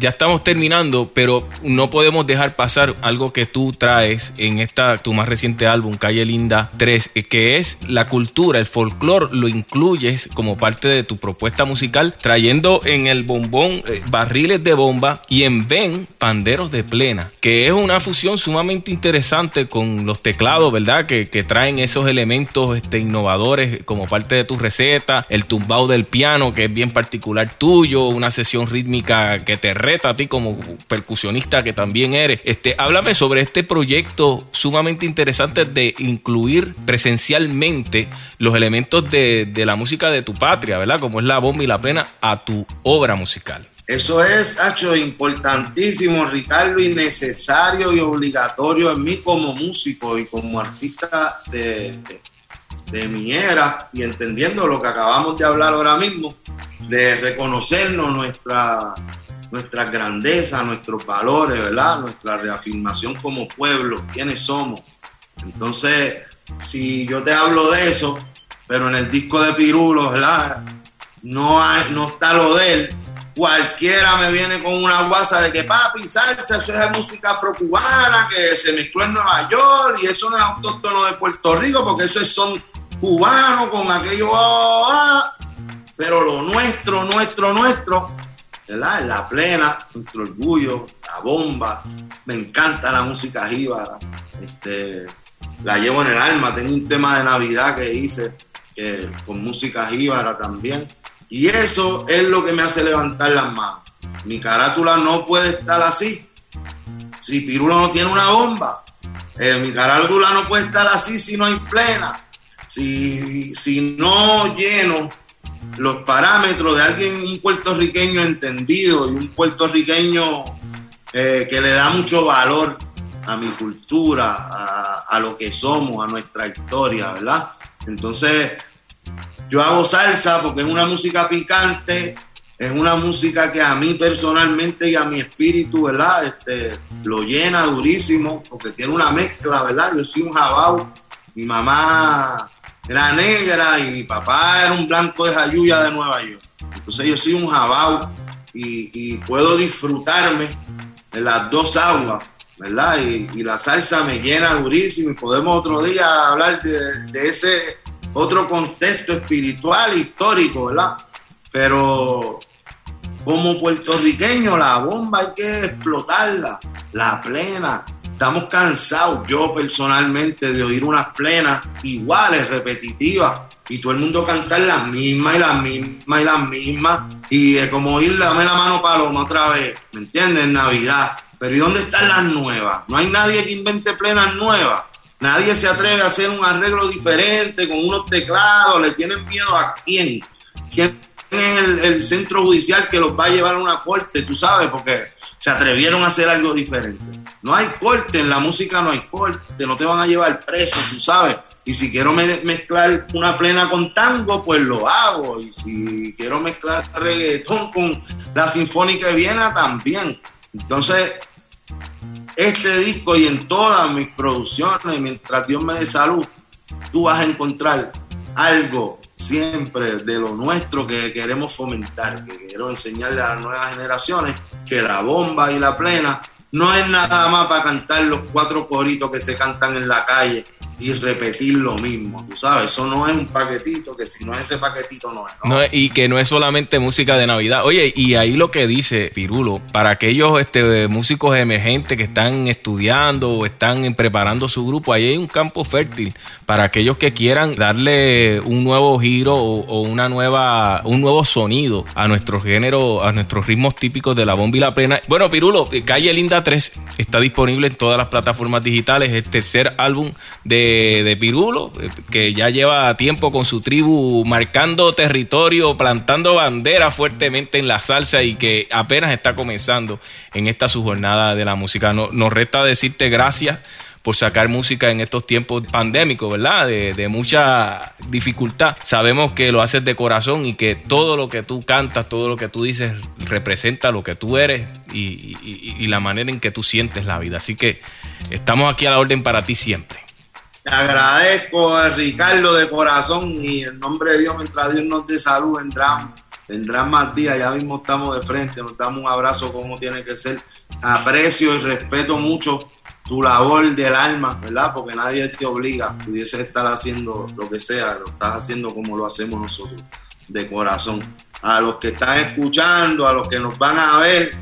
ya estamos terminando, pero no podemos dejar pasar algo que tú traes en esta tu más reciente álbum, Calle Linda 3, eh, que es la cultura, el folclore, lo incluyes como parte de tu propuesta musical, trayendo en el bombón eh, barriles de bomba y en ven panderos de plena, que es una fusión sumamente interesante con los teclados, ¿verdad? Que, que traen esos elementos este, innovadores como parte de tu receta, el tumbao del piano, que es bien particular tuyo, una sesión rítmica que te reta a ti como percusionista que también eres. Este, háblame sobre este proyecto sumamente interesante de incluir presencialmente los elementos de, de la música de tu patria, ¿verdad? Como es la bomba y la plena a tu obra musical. Eso es, hecho importantísimo, Ricardo, y necesario y obligatorio en mí como músico y como artista de, de, de mi era, y entendiendo lo que acabamos de hablar ahora mismo, de reconocernos nuestra, nuestras grandezas, nuestros valores, ¿verdad? Nuestra reafirmación como pueblo, quiénes somos. Entonces, si yo te hablo de eso, pero en el disco de Pirulo, ¿verdad? No, hay, no está lo de él. Cualquiera me viene con una guasa de que papi, salsa, eso es música afrocubana que se mezcló en Nueva York y eso no es autóctono de Puerto Rico porque eso es son cubano con aquello. ah, ah. Pero lo nuestro, nuestro, nuestro, la plena, nuestro orgullo, la bomba. Me encanta la música jíbara. Este, la llevo en el alma. Tengo un tema de Navidad que hice con música jíbara también. Y eso es lo que me hace levantar las manos. Mi carátula no puede estar así. Si Pirulo no tiene una bomba, eh, mi carátula no puede estar así si no hay plena. Si, si no lleno los parámetros de alguien, un puertorriqueño entendido y un puertorriqueño eh, que le da mucho valor a mi cultura, a, a lo que somos, a nuestra historia, ¿verdad? Entonces, yo hago salsa porque es una música picante, es una música que a mí personalmente y a mi espíritu, ¿verdad? Este, lo llena durísimo porque tiene una mezcla, ¿verdad? Yo soy un jabao, mi mamá era negra y mi papá era un blanco de Jayuya de Nueva York. Entonces yo soy un jabao y, puedo disfrutarme de las dos aguas, ¿verdad? Y, la salsa me llena durísimo y podemos otro día hablar de, ese otro contexto espiritual, histórico, ¿verdad? Pero como puertorriqueño, la bomba hay que explotarla, la plena. Estamos cansados, yo personalmente, de oír unas plenas iguales, repetitivas, y todo el mundo cantar las mismas y las mismas y las mismas, y es como oír dame la mano paloma otra vez, ¿me entiendes? En Navidad. Pero ¿y dónde están las nuevas? No hay nadie que invente plenas nuevas. Nadie se atreve a hacer un arreglo diferente con unos teclados, le tienen miedo a quién. ¿Quién es el, el centro judicial que los va a llevar a una corte? Tú sabes, porque se atrevieron a hacer algo diferente. No hay corte, en la música no hay corte, no te van a llevar preso, tú sabes. Y si quiero me- mezclar una plena con tango, pues lo hago. Y si quiero mezclar reggaetón con la Sinfónica de Viena, también. Entonces, este disco y en todas mis producciones, mientras Dios me dé salud, tú vas a encontrar algo siempre de lo nuestro que queremos fomentar, que quiero enseñarle a las nuevas generaciones que la bomba y la plena no es nada más para cantar los cuatro coritos que se cantan en la calle y repetir lo mismo, tú sabes, eso no es un paquetito, que si no es ese paquetito no es. ¿no? No, y que no es solamente música de Navidad. Oye, y ahí lo que dice Pirulo, para aquellos este, músicos emergentes que están estudiando o están preparando su grupo, ahí hay un campo fértil para aquellos que quieran darle un nuevo giro o, una nueva, un nuevo sonido a nuestro género, a nuestros ritmos típicos de la bomba y la plena. Bueno, Pirulo, Calle Linda 3 está disponible en todas las plataformas digitales, es el tercer álbum de, de Pirulo, que ya lleva tiempo con su tribu marcando territorio, plantando bandera fuertemente en la salsa y que apenas está comenzando en esta su jornada de la música. No- nos resta decirte gracias por sacar música en estos tiempos pandémicos, ¿verdad? De, mucha dificultad. Sabemos que lo haces de corazón y que todo lo que tú cantas, todo lo que tú dices representa lo que tú eres y la manera en que tú sientes la vida. Así que estamos aquí a la orden para ti siempre. Te agradezco, eh, Ricardo, de corazón y en nombre de Dios, mientras Dios nos dé salud, vendrán, vendrán más días. Ya mismo estamos de frente, nos damos un abrazo como tiene que ser. Aprecio y respeto mucho tu labor del alma, ¿verdad? Porque nadie te obliga. Pudiese estar haciendo lo que sea, lo estás haciendo como lo hacemos nosotros, de corazón. A los que están escuchando, a los que nos van a ver,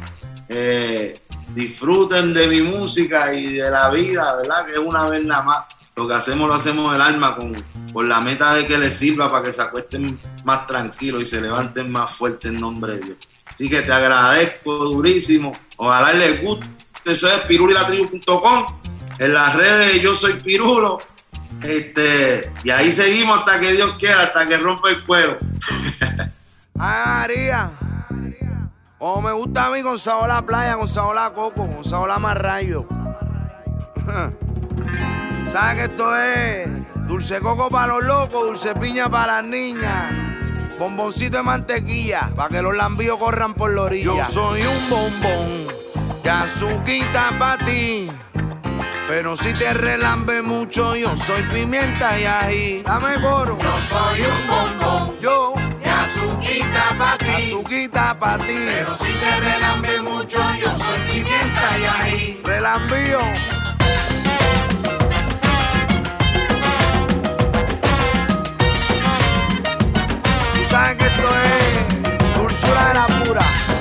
eh, disfruten de mi música y de la vida, ¿verdad? Que es una vez nada más. Lo que hacemos lo hacemos del alma con, con la meta de que les sirva para que se acuesten más tranquilos y se levanten más fuertes en nombre de Dios. Así que te agradezco durísimo. Ojalá les guste. Eso es pirulilatribu.com. En las redes yo soy Pirulo. Este, y ahí seguimos hasta que Dios quiera, hasta que rompa el cuero. (laughs) María. O me gusta a mí con sabor a playa, con sabor a coco, con sabor a marrayo. (laughs) ¿Sabes que esto es dulce coco para los locos, dulce piña para las niñas? Bomboncito de mantequilla, para que los lambíos corran por la orilla. Yo soy un bombón de azuquita para ti. Pero si te relambe mucho, yo soy pimienta y ají. Dame coro. Yo soy un bombón Yo, de azuquita para ti. azuquita para ti. Pero si te relambe mucho, yo soy pimienta y ají. Relambío. Tú sabes que esto es dulzura de la pura.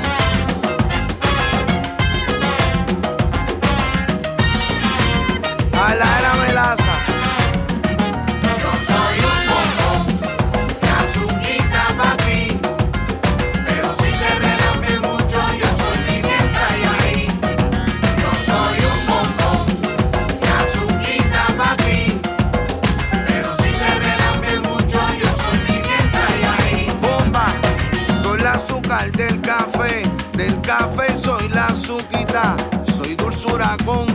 Soy dulzura